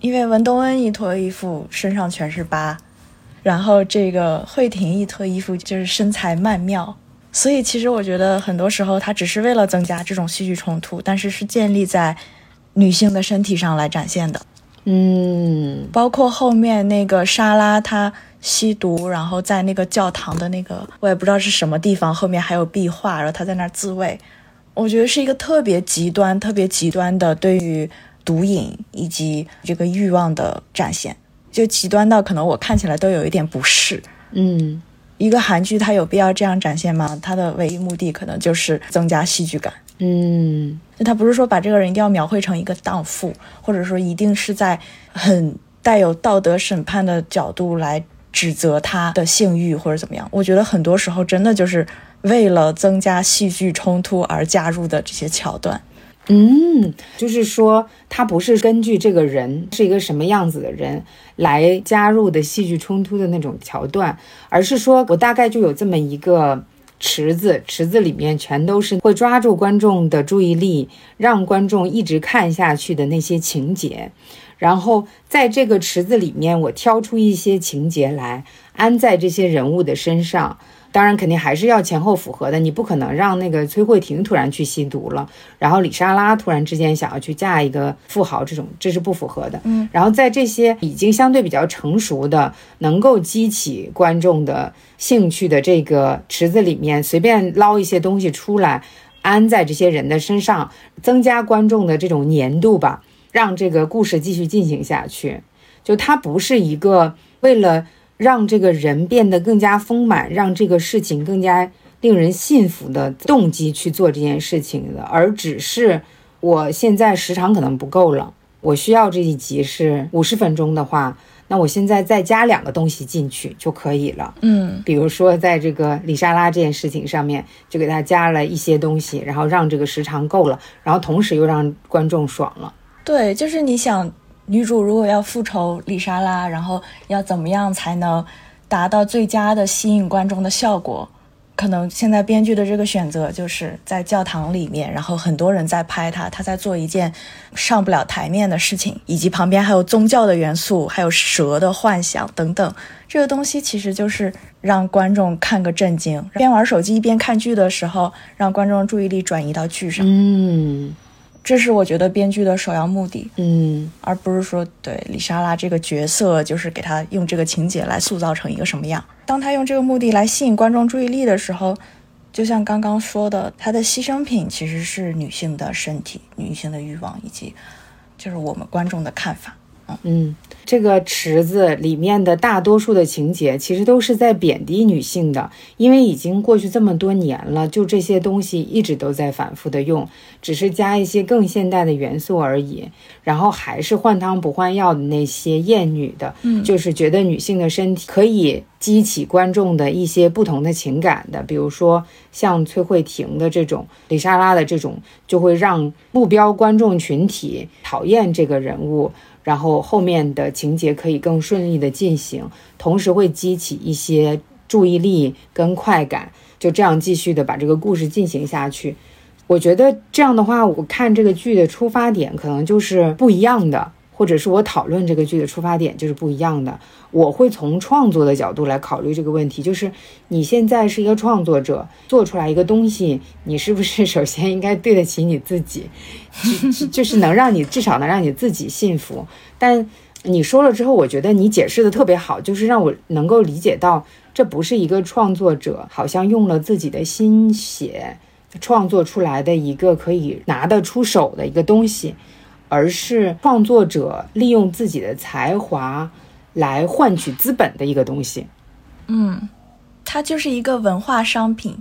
因为文东恩一脱衣服，身上全是疤，然后这个惠婷一脱衣服就是身材曼妙，所以其实我觉得很多时候他只是为了增加这种戏剧冲突，但是是建立在女性的身体上来展现的。嗯包括后面那个莎拉她吸毒，然后在那个教堂的那个我也不知道是什么地方，后面还有壁画，然后她在那儿自慰，我觉得是一个特别极端、特别极端的对于毒瘾以及这个欲望的展现，就极端到可能我看起来都有一点不适。嗯一个韩剧它有必要这样展现吗？它的唯一目的可能就是增加戏剧感。嗯就他不是说把这个人一定要描绘成一个荡妇，或者说一定是在很带有道德审判的角度来指责他的性欲或者怎么样。我觉得很多时候真的就是为了增加戏剧冲突而加入的这些桥段。嗯，就是说他不是根据这个人是一个什么样子的人来加入的戏剧冲突的那种桥段，而是说我大概就有这么一个。池子，池子里面全都是会抓住观众的注意力，让观众一直看下去的那些情节。然后在这个池子里面，我挑出一些情节来安在这些人物的身上。当然，肯定还是要前后符合的。你不可能让那个崔慧婷突然去吸毒了，然后李莎拉突然之间想要去嫁一个富豪，这种这是不符合的。嗯，然后在这些已经相对比较成熟的、能够激起观众的兴趣的这个池子里面，随便捞一些东西出来，安在这些人的身上，增加观众的这种粘度吧，让这个故事继续进行下去。就它不是一个为了。让这个人变得更加丰满，让这个事情更加令人信服的动机去做这件事情的，而只是我现在时长可能不够了，我需要这一集是五十分钟的话，那我现在再加两个东西进去就可以了。嗯，比如说在这个李莎拉这件事情上面，就给他加了一些东西，然后让这个时长够了，然后同时又让观众爽了。对，就是你想。女主如果要复仇丽莎拉，然后要怎么样才能达到最佳的吸引观众的效果？可能现在编剧的这个选择就是在教堂里面，然后很多人在拍他，他在做一件上不了台面的事情，以及旁边还有宗教的元素，还有蛇的幻想等等。这个东西其实就是让观众看个震惊，边玩手机一边看剧的时候，让观众注意力转移到剧上。嗯。这是我觉得编剧的首要目的，嗯而不是说对李莎拉这个角色就是给她用这个情节来塑造成一个什么样。当他用这个目的来吸引观众注意力的时候，就像刚刚说的，他的牺牲品其实是女性的身体、女性的欲望以及就是我们观众的看法。嗯，这个池子里面的大多数的情节其实都是在贬低女性的，因为已经过去这么多年了，就这些东西一直都在反复的用，只是加一些更现代的元素而已。然后还是换汤不换药的那些厌女的，嗯就是觉得女性的身体可以激起观众的一些不同的情感的，比如说像崔慧婷的这种、李莎拉的这种，就会让目标观众群体讨厌这个人物。然后后面的情节可以更顺利的进行，同时会激起一些注意力跟快感，就这样继续的把这个故事进行下去。我觉得这样的话，我看这个剧的出发点可能就是不一样的，或者是我讨论这个剧的出发点就是不一样的。我会从创作的角度来考虑这个问题，就是你现在是一个创作者，做出来一个东西，你是不是 首先应该对得起你自己，就是能让你至少能让你自己信服。但你说了之后，我觉得你解释的特别好，就是让我能够理解到，这不是一个创作者好像用了自己的心血创作出来的一个可以拿得出手的一个东西，而是创作者利用自己的才华来换取资本的一个东西。嗯，它就是一个文化商品。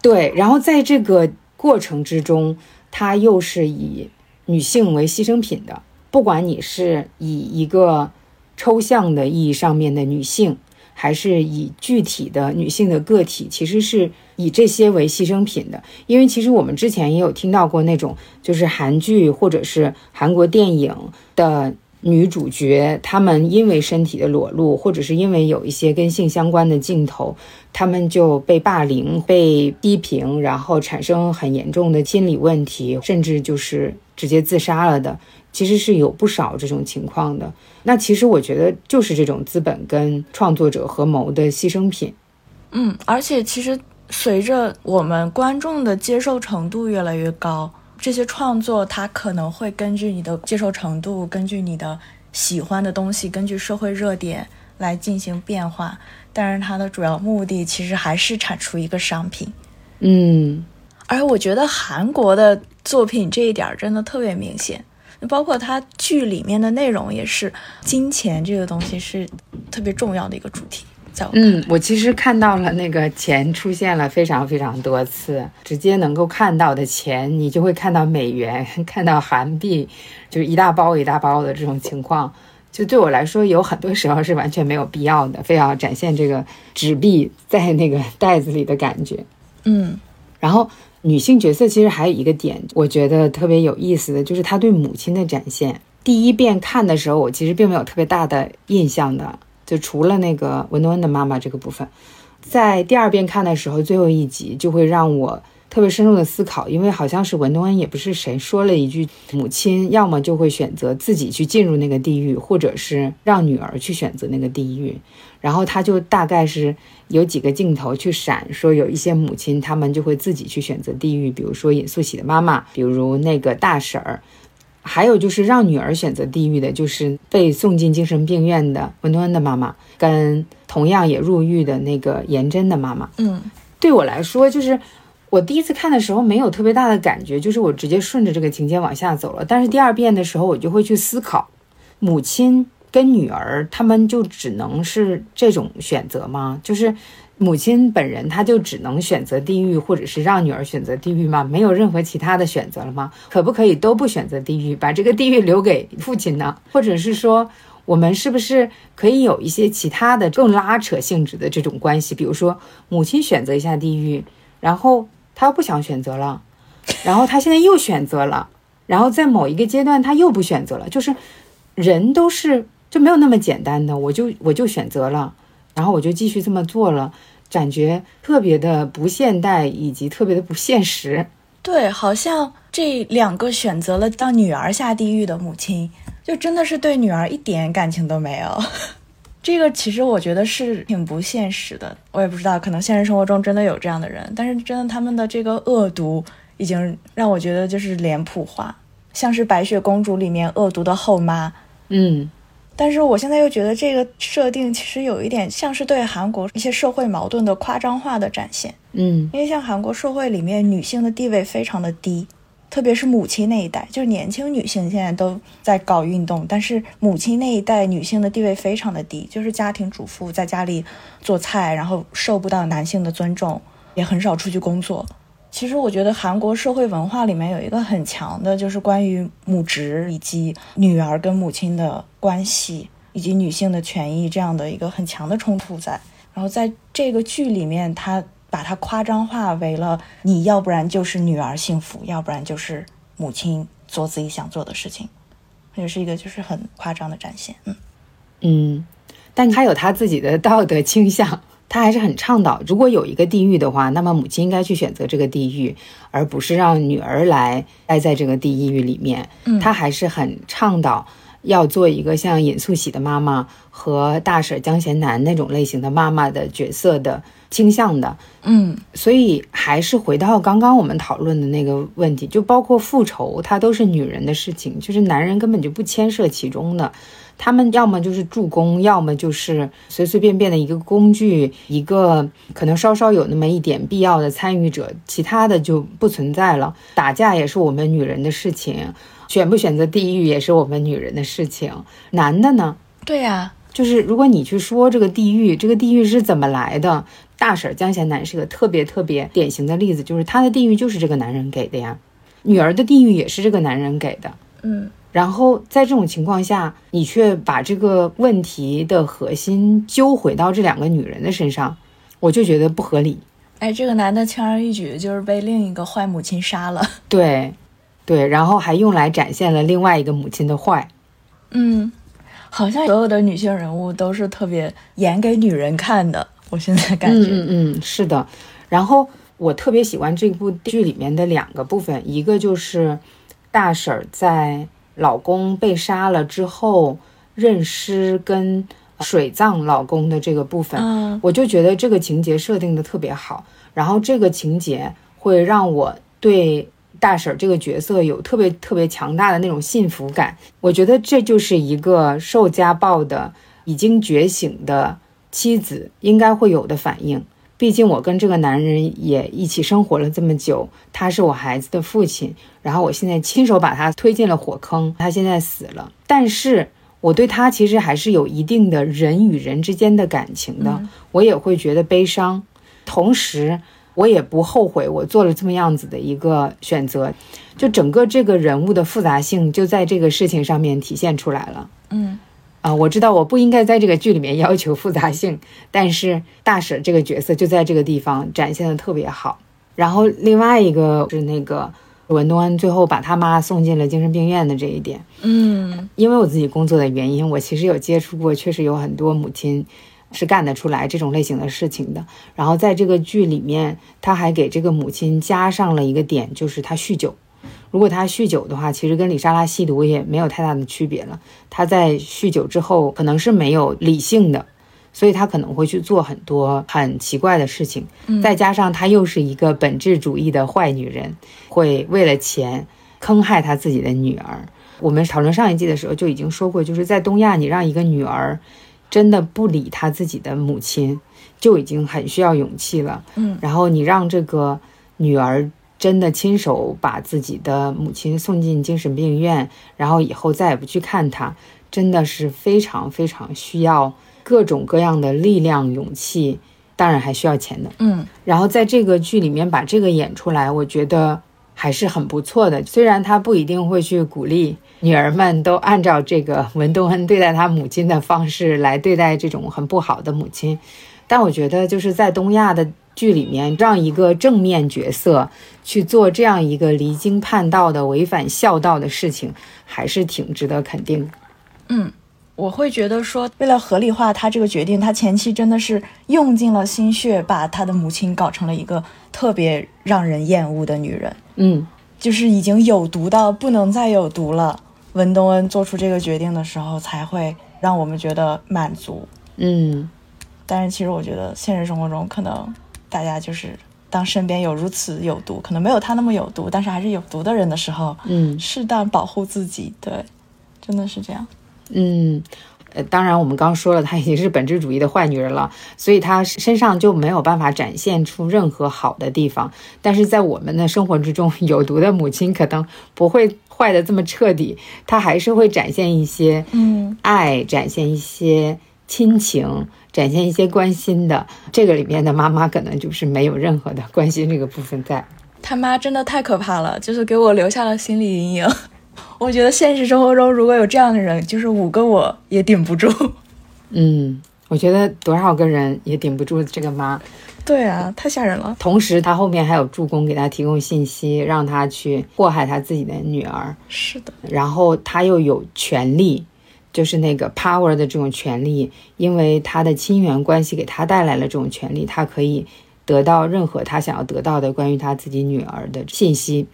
对，然后在这个过程之中，它又是以女性为牺牲品的。不管你是以一个抽象的意义上面的女性，还是以具体的女性的个体，其实是以这些为牺牲品的。因为其实我们之前也有听到过那种，就是韩剧或者是韩国电影的女主角，她们因为身体的裸露，或者是因为有一些跟性相关的镜头，她们就被霸凌、被批评，然后产生很严重的心理问题，甚至就是直接自杀了的。其实是有不少这种情况的。那其实我觉得就是这种资本跟创作者合谋的牺牲品。嗯，而且其实随着我们观众的接受程度越来越高，这些创作它可能会根据你的接受程度，根据你的喜欢的东西，根据社会热点来进行变化。但是它的主要目的其实还是产出一个商品。嗯，而我觉得韩国的作品这一点真的特别明显。包括它剧里面的内容也是，金钱这个东西是特别重要的一个主题。在我嗯，我其实看到了那个钱出现了非常非常多次，直接能够看到的钱，你就会看到美元，看到韩币，就是一大包一大包的这种情况。就对我来说，有很多时候是完全没有必要的，非要展现这个纸币在那个袋子里的感觉。嗯，然后。女性角色其实还有一个点，我觉得特别有意思的就是她对母亲的展现。第一遍看的时候，我其实并没有特别大的印象的，就除了那个文东恩的妈妈这个部分。在第二遍看的时候，最后一集就会让我特别深入的思考，因为好像是文东恩也不是谁说了一句，母亲要么就会选择自己去进入那个地狱，或者是让女儿去选择那个地狱。然后他就大概是有几个镜头去闪，说有一些母亲她们就会自己去选择地狱，比如说尹素喜的妈妈，比如那个大婶儿，还有就是让女儿选择地狱的，就是被送进精神病院的文东恩的妈妈，跟同样也入狱的那个颜真的妈妈。嗯，对我来说，就是我第一次看的时候没有特别大的感觉，就是我直接顺着这个情节往下走了。但是第二遍的时候，我就会去思考母亲。跟女儿，他们就只能是这种选择吗？就是母亲本人，她就只能选择地狱，或者是让女儿选择地狱吗？没有任何其他的选择了吗？可不可以都不选择地狱，把这个地狱留给父亲呢？或者是说，我们是不是可以有一些其他的更拉扯性质的这种关系？比如说，母亲选择一下地狱，然后她不想选择了，然后她现在又选择了，然后在某一个阶段她又不选择了，就是人都是。就没有那么简单的，我就我就选择了，然后我就继续这么做了，感觉特别的不现代，以及特别的不现实。对，好像这两个选择了让女儿下地狱的母亲，就真的是对女儿一点感情都没有。这个其实我觉得是挺不现实的，我也不知道，可能现实生活中真的有这样的人，但是真的他们的这个恶毒已经让我觉得就是脸谱化。像是《白雪公主》里面恶毒的后妈。嗯，但是我现在又觉得这个设定其实有一点像是对韩国一些社会矛盾的夸张化的展现。嗯，因为像韩国社会里面女性的地位非常的低，特别是母亲那一代，就是年轻女性现在都在搞运动，但是母亲那一代女性的地位非常的低，就是家庭主妇在家里做菜，然后受不到男性的尊重，也很少出去工作。其实我觉得韩国社会文化里面有一个很强的，就是关于母职以及女儿跟母亲的关系，以及女性的权益这样的一个很强的冲突在。然后在这个剧里面，他把它夸张化为了你要不然就是女儿幸福，要不然就是母亲做自己想做的事情，也是一个就是很夸张的展现。嗯嗯，但他有他自己的道德倾向。他还是很倡导，如果有一个地狱的话，那么母亲应该去选择这个地狱，而不是让女儿来待在这个地狱里面。他还是很倡导要做一个像尹素喜的妈妈和大婶江贤南那种类型的妈妈的角色的倾向的。嗯，所以还是回到刚刚我们讨论的那个问题，就包括复仇，它都是女人的事情，就是男人根本就不牵涉其中的。他们要么就是助攻，要么就是随随便便的一个工具，一个可能稍稍有那么一点必要的参与者，其他的就不存在了。打架也是我们女人的事情，选不选择地狱也是我们女人的事情。男的呢？对呀，就是如果你去说这个地狱，这个地狱是怎么来的？大婶江贤南是个特别特别典型的例子，就是她的地狱就是这个男人给的呀，女儿的地狱也是这个男人给的。嗯。然后在这种情况下，你却把这个问题的核心揪回到这两个女人的身上，我就觉得不合理。哎，这个男的轻而易举就是被另一个坏母亲杀了。对，对，然后还用来展现了另外一个母亲的坏。嗯，好像所有的女性人物都是特别演给女人看的。我现在感觉，嗯嗯，是的。然后我特别喜欢这部剧里面的两个部分，一个就是大婶儿在。老公被杀了之后，认尸跟水葬老公的这个部分，我就觉得这个情节设定的特别好。然后这个情节会让我对大婶这个角色有特别特别强大的那种幸福感。我觉得这就是一个受家暴的、已经觉醒的妻子应该会有的反应。毕竟我跟这个男人也一起生活了这么久，他是我孩子的父亲，然后我现在亲手把他推进了火坑，他现在死了，但是我对他其实还是有一定的人与人之间的感情的，我也会觉得悲伤，同时我也不后悔我做了这么样子的一个选择，就整个这个人物的复杂性就在这个事情上面体现出来了，嗯。啊，我知道我不应该在这个剧里面要求复杂性，但是大婶这个角色就在这个地方展现的特别好。然后另外一个是那个文东恩最后把他妈送进了精神病院的这一点，嗯，因为我自己工作的原因，我其实有接触过，确实有很多母亲是干得出来这种类型的事情的。然后在这个剧里面，他还给这个母亲加上了一个点，就是他酗酒。如果他酗酒的话，其实跟李莎拉吸毒也没有太大的区别了。他在酗酒之后，可能是没有理性的，所以他可能会去做很多很奇怪的事情。再加上他又是一个本质主义的坏女人，会为了钱坑害他自己的女儿。我们讨论上一季的时候就已经说过，就是在东亚，你让一个女儿真的不理她自己的母亲，就已经很需要勇气了。嗯，然后你让这个女儿。真的亲手把自己的母亲送进精神病院，然后以后再也不去看她，真的是非常非常需要各种各样的力量、勇气，当然还需要钱的。嗯，然后在这个剧里面把这个演出来，我觉得还是很不错的。虽然他不一定会去鼓励女儿们都按照这个文东恩对待他母亲的方式来对待这种很不好的母亲，但我觉得就是在东亚的。剧里面让一个正面角色去做这样一个离经叛道的违反孝道的事情，还是挺值得肯定。嗯，我会觉得说，为了合理化他这个决定，他前期真的是用尽了心血，把他的母亲搞成了一个特别让人厌恶的女人。嗯，就是已经有毒到不能再有毒了。文东恩做出这个决定的时候，才会让我们觉得满足。嗯，但是其实我觉得现实生活中可能。大家就是当身边有如此有毒，可能没有他那么有毒，但是还是有毒的人的时候，嗯适当保护自己。对，真的是这样。嗯。呃，当然，我们刚说了，她已经是本质主义的坏女人了，所以她身上就没有办法展现出任何好的地方。但是在我们的生活之中，有毒的母亲可能不会坏的这么彻底，她还是会展现一些嗯爱，展现一些亲情，展现一些关心的。这个里面的妈妈可能就是没有任何的关心这个部分在。他妈真的太可怕了，就是给我留下了心理阴影。我觉得现实生活中如果有这样的人，就是五个我也顶不住。嗯，我觉得多少个人也顶不住这个妈。对啊，太吓人了。同时，他后面还有助攻给他提供信息，让他去祸害他自己的女儿。是的，然后他又有权利，就是那个 power 的这种权利，因为他的亲缘关系给他带来了这种权利，他可以得到任何他想要得到的关于他自己女儿的信息。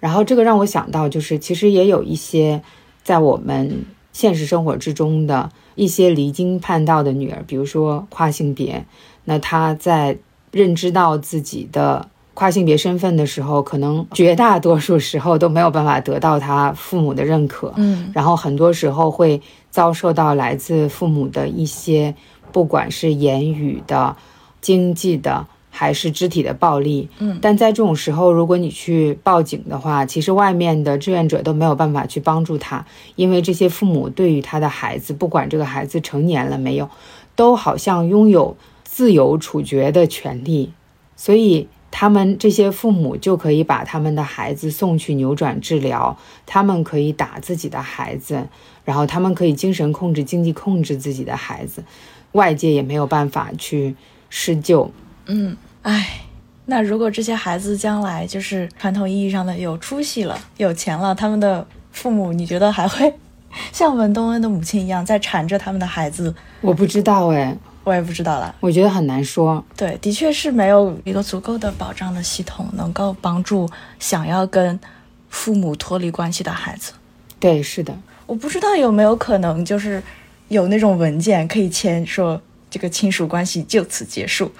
然后这个让我想到，就是其实也有一些在我们现实生活之中的一些离经叛道的女儿，比如说跨性别，那她在认知到自己的跨性别身份的时候，可能绝大多数时候都没有办法得到他父母的认可，嗯。然后很多时候会遭受到来自父母的一些，不管是言语的、经济的。还是肢体的暴力，嗯。但在这种时候，如果你去报警的话，其实外面的志愿者都没有办法去帮助他，因为这些父母对于他的孩子，不管这个孩子成年了没有，都好像拥有自由处决的权利，所以他们这些父母就可以把他们的孩子送去扭转治疗，他们可以打自己的孩子，然后他们可以精神控制、经济控制自己的孩子，外界也没有办法去施救。嗯，唉，那如果这些孩子将来就是传统意义上的有出息了、有钱了，他们的父母，你觉得还会 像文东恩的母亲一样在缠着他们的孩子？我不知道哎，我也不知道啦。我觉得很难说。对，的确是没有一个足够的保障的系统，能够帮助想要跟父母脱离关系的孩子。对，是的，我不知道有没有可能，就是有那种文件可以签说这个亲属关系就此结束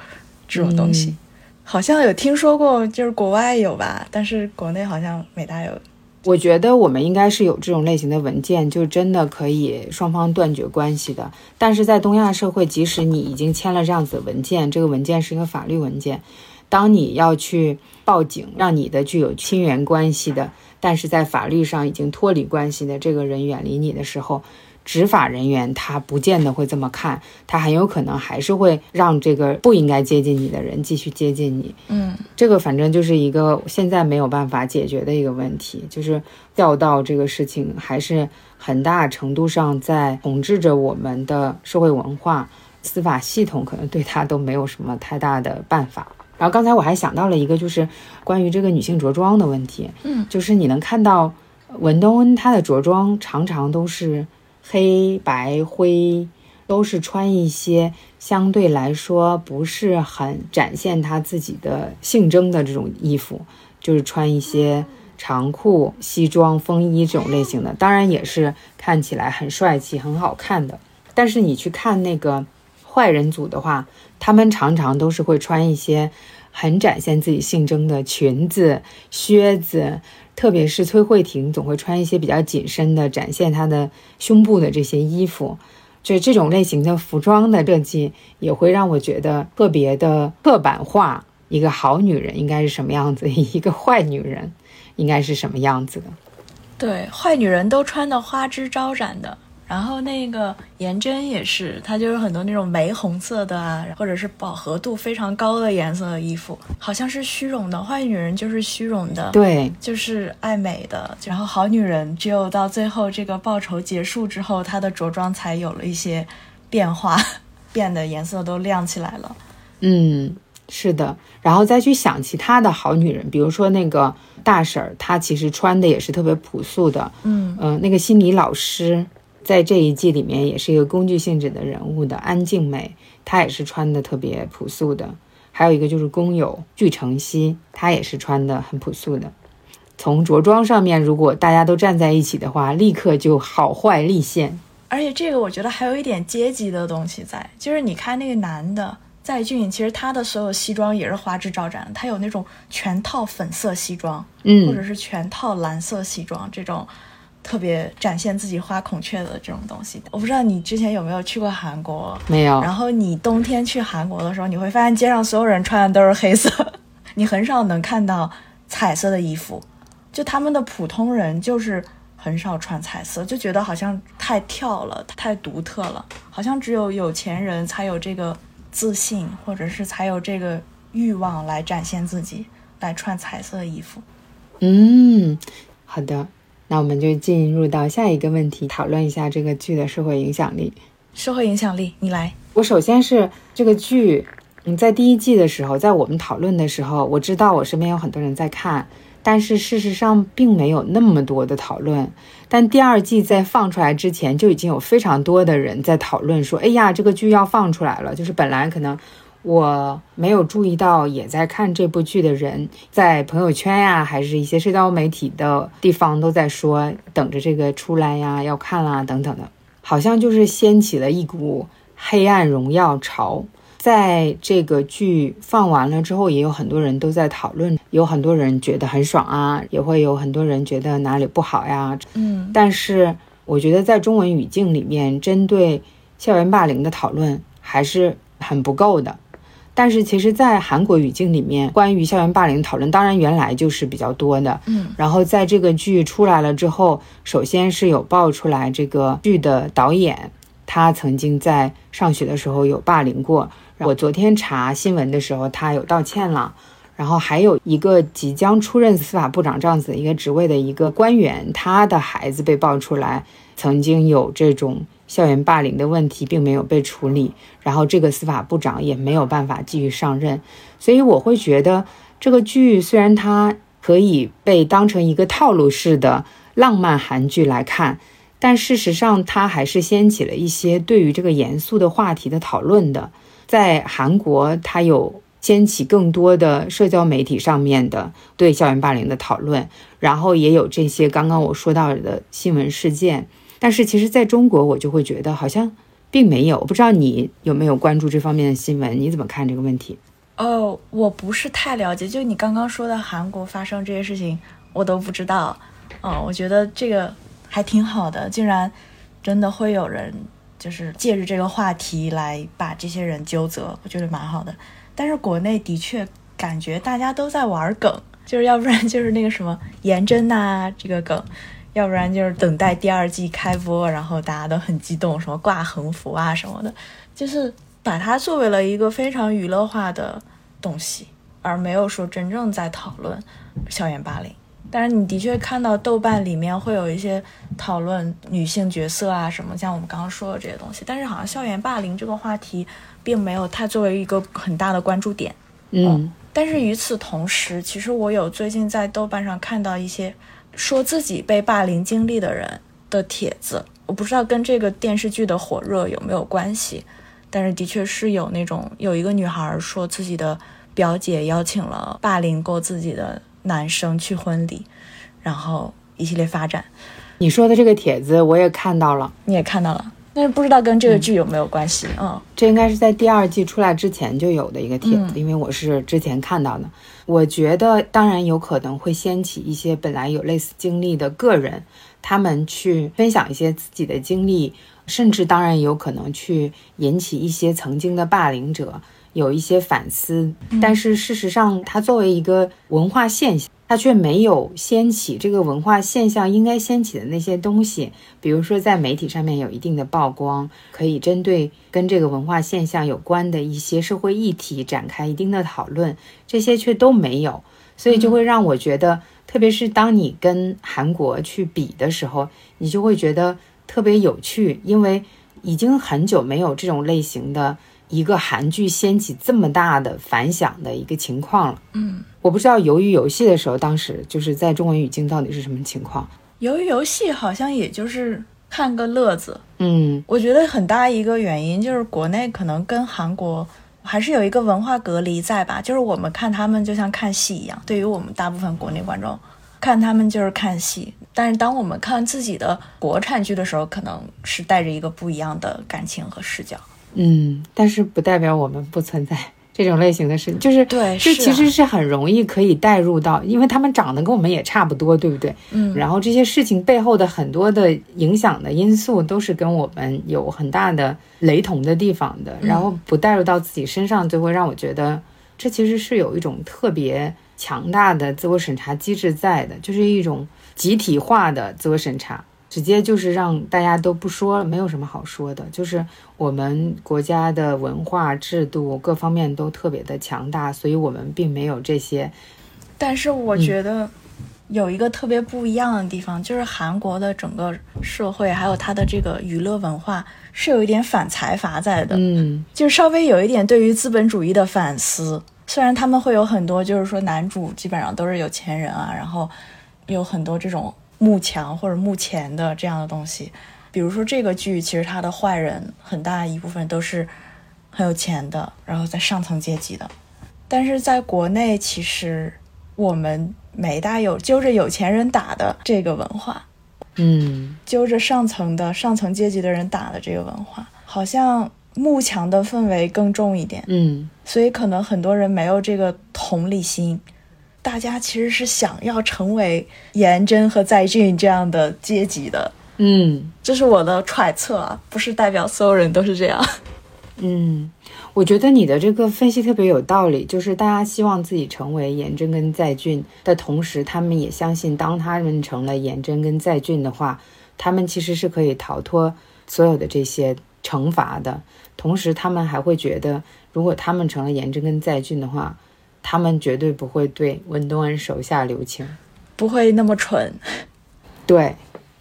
这种东西。嗯好像有听说过，就是国外有吧，但是国内好像没大有。我觉得我们应该是有这种类型的文件，就真的可以双方断绝关系的。但是在东亚社会，即使你已经签了这样子的文件，这个文件是一个法律文件，当你要去报警，让你的具有亲缘关系的，但是在法律上已经脱离关系的这个人远离你的时候，执法人员他不见得会这么看，他很有可能还是会让这个不应该接近你的人继续接近你。嗯这个反正就是一个现在没有办法解决的一个问题，就是调到这个事情还是很大程度上在统治着我们的社会文化，司法系统可能对他都没有什么太大的办法。然后刚才我还想到了一个，就是关于这个女性着装的问题，嗯，就是你能看到文东恩她的着装常常都是黑白灰，都是穿一些相对来说不是很展现他自己的性征的这种衣服，就是穿一些长裤、西装、风衣这种类型的，当然也是看起来很帅气、很好看的。但是你去看那个坏人组的话，他们常常都是会穿一些很展现自己性征的裙子、靴子，特别是崔慧婷总会穿一些比较紧身的，展现她的胸部的这些衣服。就这种类型的服装的设计，也会让我觉得特别的刻板化。一个好女人应该是什么样子，一个坏女人应该是什么样子的。对，坏女人都穿的花枝招展的。然后那个颜真也是，她就是很多那种玫红色的啊，或者是饱和度非常高的颜色的衣服，好像是虚荣的。坏女人就是虚荣的，对，就是爱美的。然后好女人只有到最后这个报仇结束之后，她的着装才有了一些变化，变得颜色都亮起来了。嗯，是的。然后再去想其他的好女人，比如说那个大婶儿，她其实穿的也是特别朴素的。嗯嗯、那个心理老师在这一季里面也是一个工具性质的人物的安静美，她也是穿的特别朴素的。还有一个就是工友具承熙，她也是穿的很朴素的。从着装上面，如果大家都站在一起的话，立刻就好坏立现。而且这个我觉得还有一点阶级的东西在，就是你看那个男的，在俊，其实他的所有西装也是花枝招展，他有那种全套粉色西装，嗯，或者是全套蓝色西装这种。特别展现自己花孔雀的这种东西，我不知道你之前有没有去过韩国？没有。然后你冬天去韩国的时候，你会发现街上所有人穿的都是黑色，你很少能看到彩色的衣服。就他们的普通人就是很少穿彩色，就觉得好像太跳了，太独特了，好像只有有钱人才有这个自信，或者是才有这个欲望来展现自己，来穿彩色的衣服。嗯，好的。那我们就进入到下一个问题，讨论一下这个剧的社会影响力。社会影响力，你来。我首先是这个剧，嗯在第一季的时候，在我们讨论的时候，我知道我身边有很多人在看，但是事实上并没有那么多的讨论。但第二季在放出来之前，就已经有非常多的人在讨论说：“哎呀，这个剧要放出来了。”就是本来可能。我没有注意到，也在看这部剧的人，在朋友圈呀，还是一些社交媒体的地方，都在说等着这个出来呀，要看啦等等的，好像就是掀起了一股黑暗荣耀潮。在这个剧放完了之后，也有很多人都在讨论，有很多人觉得很爽啊，也会有很多人觉得哪里不好呀。嗯，但是我觉得在中文语境里面，针对校园霸凌的讨论还是很不够的。但是其实，在韩国语境里面，关于校园霸凌讨论，当然原来就是比较多的。嗯，然后在这个剧出来了之后，首先是有爆出来这个剧的导演，他曾经在上学的时候有霸凌过。我昨天查新闻的时候，他有道歉了。然后还有一个即将出任司法部长这样子一个职位的一个官员，他的孩子被爆出来曾经有这种。校园霸凌的问题并没有被处理，然后这个司法部长也没有办法继续上任，所以我会觉得这个剧虽然它可以被当成一个套路式的浪漫韩剧来看，但事实上它还是掀起了一些对于这个严肃的话题的讨论的。在韩国，它有掀起更多的社交媒体上面的对校园霸凌的讨论，然后也有这些刚刚我说到的新闻事件。但是其实，在中国，我就会觉得好像并没有。我不知道你有没有关注这方面的新闻？你怎么看这个问题？哦，我不是太了解。就你刚刚说的韩国发生这些事情，我都不知道。哦，我觉得这个还挺好的，竟然真的会有人就是借着这个话题来把这些人纠责，我觉得蛮好的。但是国内的确感觉大家都在玩梗，就是要不然就是那个什么颜真呐这个梗。要不然就是等待第二季开播，然后大家都很激动，什么挂横幅啊什么的，就是把它作为了一个非常娱乐化的东西，而没有说真正在讨论校园霸凌。但是你的确看到豆瓣里面会有一些讨论女性角色啊什么，像我们刚刚说的这些东西，但是好像校园霸凌这个话题并没有太作为一个很大的关注点。嗯，但是与此同时，其实我有最近在豆瓣上看到一些。说自己被霸凌经历的人的帖子，我不知道跟这个电视剧的火热有没有关系，但是的确是有那种有一个女孩说自己的表姐邀请了霸凌过自己的男生去婚礼，然后一系列发展。你说的这个帖子我也看到了，你也看到了，但是不知道跟这个剧有没有关系。嗯，这应该是在第二季出来之前就有的一个帖子，因为我是之前看到的。我觉得当然有可能会掀起一些本来有类似经历的个人，他们去分享一些自己的经历，甚至当然有可能去引起一些曾经的霸凌者有一些反思。但是事实上，它作为一个文化现象。它却没有掀起这个文化现象应该掀起的那些东西，比如说在媒体上面有一定的曝光，可以针对跟这个文化现象有关的一些社会议题展开一定的讨论，这些却都没有，所以就会让我觉得，特别是当你跟韩国去比的时候，你就会觉得特别有趣，因为已经很久没有这种类型的。一个韩剧掀起这么大的反响的一个情况了。嗯，我不知道鱿鱼游戏的时候，当时就是在中文语境到底是什么情况。鱿鱼游戏好像也就是看个乐子。嗯，我觉得很大一个原因就是国内可能跟韩国还是有一个文化隔离在吧，就是我们看他们就像看戏一样，对于我们大部分国内观众看他们就是看戏，但是当我们看自己的国产剧的时候，可能是带着一个不一样的感情和视角。嗯，但是不代表我们不存在 这种类型的事情，就是对，这其实是很容易可以带入到，因为他们长得跟我们也差不多，对不对？嗯，然后这些事情背后的很多的影响的因素都是跟我们有很大的雷同的地方的，然后不带入到自己身上，就会让我觉得这其实是有一种特别强大的自我审查机制在的，就是一种集体化的自我审查。直接就是让大家都不说了，没有什么好说的。就是我们国家的文化制度各方面都特别的强大，所以我们并没有这些。但是我觉得有一个特别不一样的地方，就是韩国的整个社会还有它的这个娱乐文化是有一点反财阀在的，嗯，就稍微有一点对于资本主义的反思。虽然他们会有很多，就是说男主基本上都是有钱人啊，然后有很多这种。幕墙或者幕前的这样的东西，比如说这个剧，其实它的坏人很大一部分都是很有钱的，然后在上层阶级的。但是在国内，其实我们没大有揪着有钱人打的这个文化，嗯，揪着上层的上层阶级的人打的这个文化，好像幕墙的氛围更重一点，嗯，所以可能很多人没有这个同理心。大家其实是想要成为颜真和在俊这样的阶级的，嗯，这是我的揣测啊，不是代表所有人都是这样。嗯，我觉得你的这个分析特别有道理，就是大家希望自己成为颜真跟在俊的同时，他们也相信，当他们成了颜真跟在俊的话，他们其实是可以逃脱所有的这些惩罚的。同时，他们还会觉得，如果他们成了颜真跟在俊的话。他们绝对不会对文东恩手下留情，不会那么蠢。对，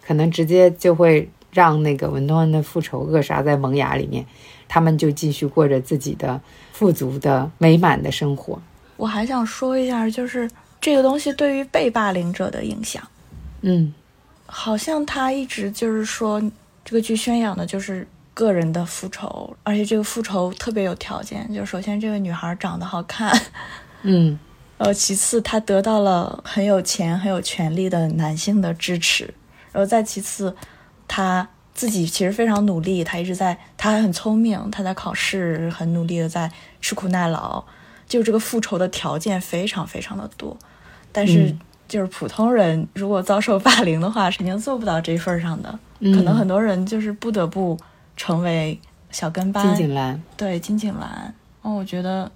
可能直接就会让那个文东恩的复仇扼杀在萌芽里面，他们就继续过着自己的富足的美满的生活。我还想说一下，就是这个东西对于被霸凌者的影响。嗯，好像他一直就是说，这个剧宣扬的就是个人的复仇，而且这个复仇特别有条件，就首先这个女孩长得好看。嗯，呃，其次他得到了很有钱、很有权力的男性的支持，然后再其次，他自己其实非常努力，他一直在，他还很聪明，他在考试很努力的在吃苦耐劳，就这个复仇的条件非常非常的多，但是就是普通人如果遭受 霸凌的话，肯定做不到这份上的，可能很多人就是不得不成为小跟班。金井兰，对金井兰，哦，我觉得。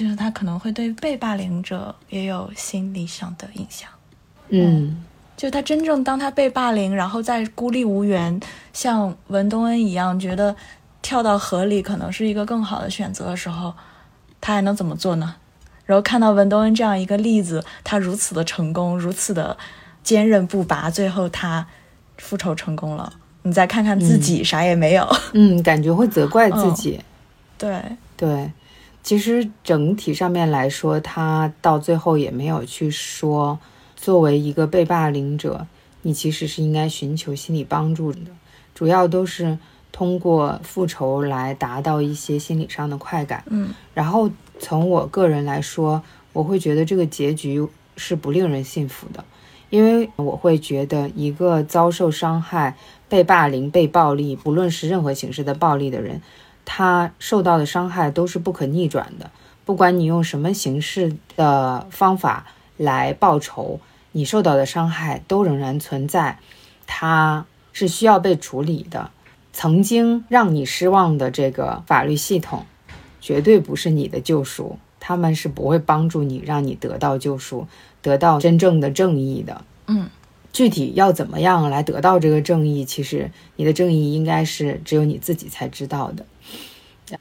就是他可能会对被霸凌者也有心理上的影响，嗯，就他真正当他被霸凌，然后再孤立无援，像文东恩一样觉得跳到河里可能是一个更好的选择的时候，他还能怎么做呢？然后看到文东恩这样一个例子，他如此的成功，如此的坚韧不拔，最后他复仇成功了。你再看看自己，啥也没有，嗯，感觉会责怪自己，对对。其实整体上面来说，他到最后也没有去说，作为一个被霸凌者，你其实是应该寻求心理帮助的。主要都是通过复仇来达到一些心理上的快感。嗯，然后从我个人来说，我会觉得这个结局是不令人信服的，因为我会觉得一个遭受伤害、被霸凌、被暴力，不论是任何形式的暴力的人。他受到的伤害都是不可逆转的，不管你用什么形式的方法来报仇，你受到的伤害都仍然存在，它是需要被处理的。曾经让你失望的这个法律系统，绝对不是你的救赎，他们是不会帮助你，让你得到救赎，得到真正的正义的。嗯，具体要怎么样来得到这个正义，其实你的正义应该是只有你自己才知道的。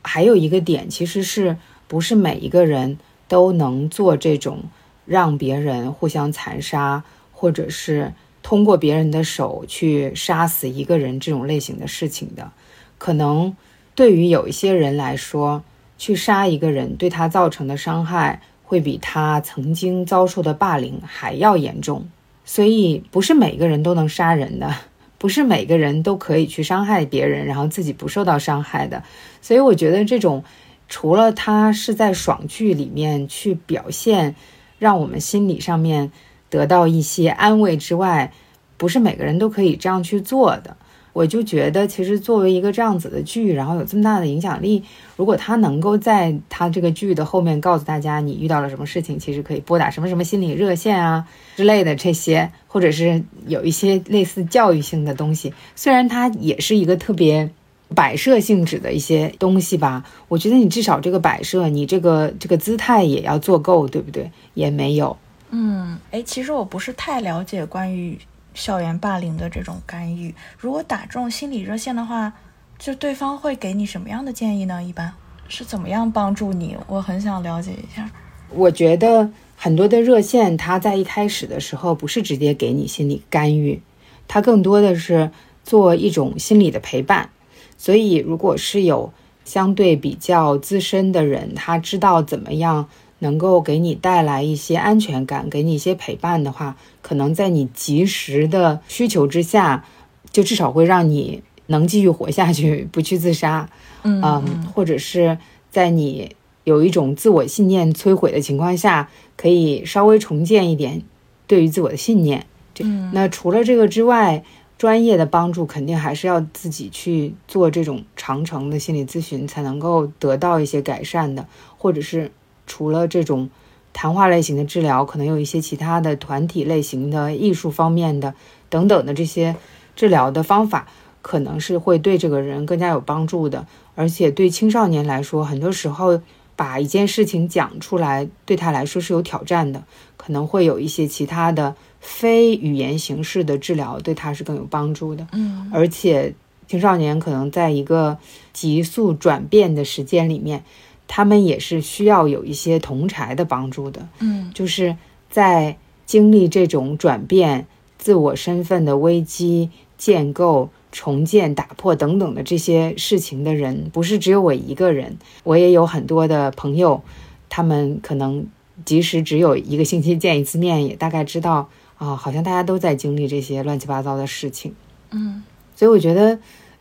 还有一个点，其实是不是每一个人都能做这种让别人互相残杀，或者是通过别人的手去杀死一个人这种类型的事情的？可能对于有一些人来说，去杀一个人对他造成的伤害，会比他曾经遭受的霸凌还要严重。所以，不是每个人都能杀人的。不是每个人都可以去伤害别人，然后自己不受到伤害的。所以我觉得这种，除了他是在爽剧里面去表现，让我们心理上面得到一些安慰之外，不是每个人都可以这样去做的。我就觉得，其实作为一个这样子的剧，然后有这么大的影响力，如果他能够在他这个剧的后面告诉大家，你遇到了什么事情，其实可以拨打什么什么心理热线啊之类的这些，或者是有一些类似教育性的东西，虽然它也是一个特别摆设性质的一些东西吧，我觉得你至少这个摆设，你这个这个姿态也要做够，对不对？也没有。嗯，哎，其实我不是太了解关于。校园霸凌的这种干预，如果打这种心理热线的话，就对方会给你什么样的建议呢？一般是怎么样帮助你？我很想了解一下。我觉得很多的热线，它在一开始的时候不是直接给你心理干预，它更多的是做一种心理的陪伴。所以，如果是有相对比较资深的人，他知道怎么样。能够给你带来一些安全感，给你一些陪伴的话，可能在你及时的需求之下，就至少会让你能继续活下去，不去自杀。嗯，或者是在你有一种自我信念摧毁的情况下，可以稍微重建一点对于自我的信念。嗯，那除了这个之外，专业的帮助肯定还是要自己去做这种长程的心理咨询，才能够得到一些改善的，或者是。除了这种谈话类型的治疗，可能有一些其他的团体类型的、艺术方面的等等的这些治疗的方法，可能是会对这个人更加有帮助的。而且对青少年来说，很多时候把一件事情讲出来，对他来说是有挑战的，可能会有一些其他的非语言形式的治疗对他是更有帮助的。嗯，而且青少年可能在一个急速转变的时间里面。他们也是需要有一些同柴的帮助的，嗯，就是在经历这种转变、自我身份的危机、建构、重建、打破等等的这些事情的人，不是只有我一个人，我也有很多的朋友，他们可能即使只有一个星期见一次面，也大概知道啊，好像大家都在经历这些乱七八糟的事情，嗯，所以我觉得。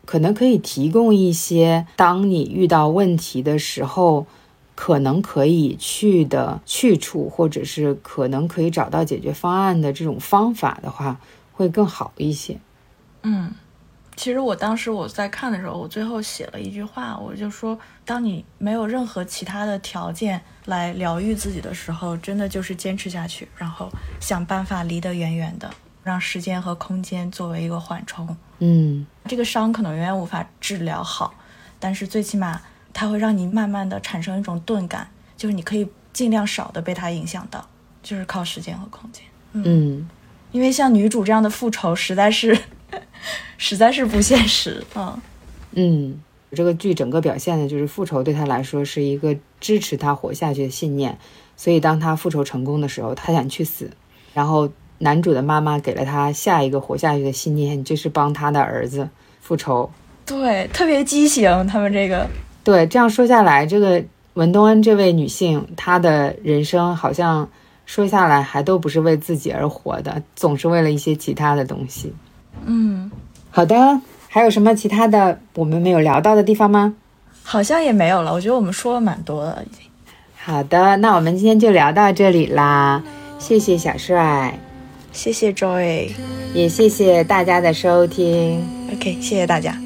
可能可以提供一些，当你遇到问题的时候，可能可以去的去处，或者是可能可以找到解决方案的这种方法的话，会更好一些。嗯，其实我当时我在看的时候，我最后写了一句话，我就说，当你没有任何其他的条件来疗愈自己的时候，真的就是坚持下去，然后想办法离得远远的。让时间和空间作为一个缓冲，嗯，这个伤可能永远无法治疗好，但是最起码它会让你慢慢的产生一种钝感，就是你可以尽量少的被它影响到，就是靠时间和空间。嗯，因为像女主这样的复仇实在是，实在是不现实。嗯嗯，这个剧整个表现的就是复仇对他来说是一个支持他活下去的信念，所以当他复仇成功的时候，他想去死，然后。男主的妈妈给了他下一个活下去的信念，就是帮他的儿子复仇。对，特别畸形。他们这个，对，这样说下来，这个文东恩这位女性，她的人生好像说下来还都不是为自己而活的，总是为了一些其他的东西。嗯，好的，还有什么其他的我们没有聊到的地方吗？好像也没有了。我觉得我们说了蛮多了，已经。好的，那我们今天就聊到这里啦，谢谢小帅。谢谢 Joy，也谢谢大家的收听。OK，谢谢大家。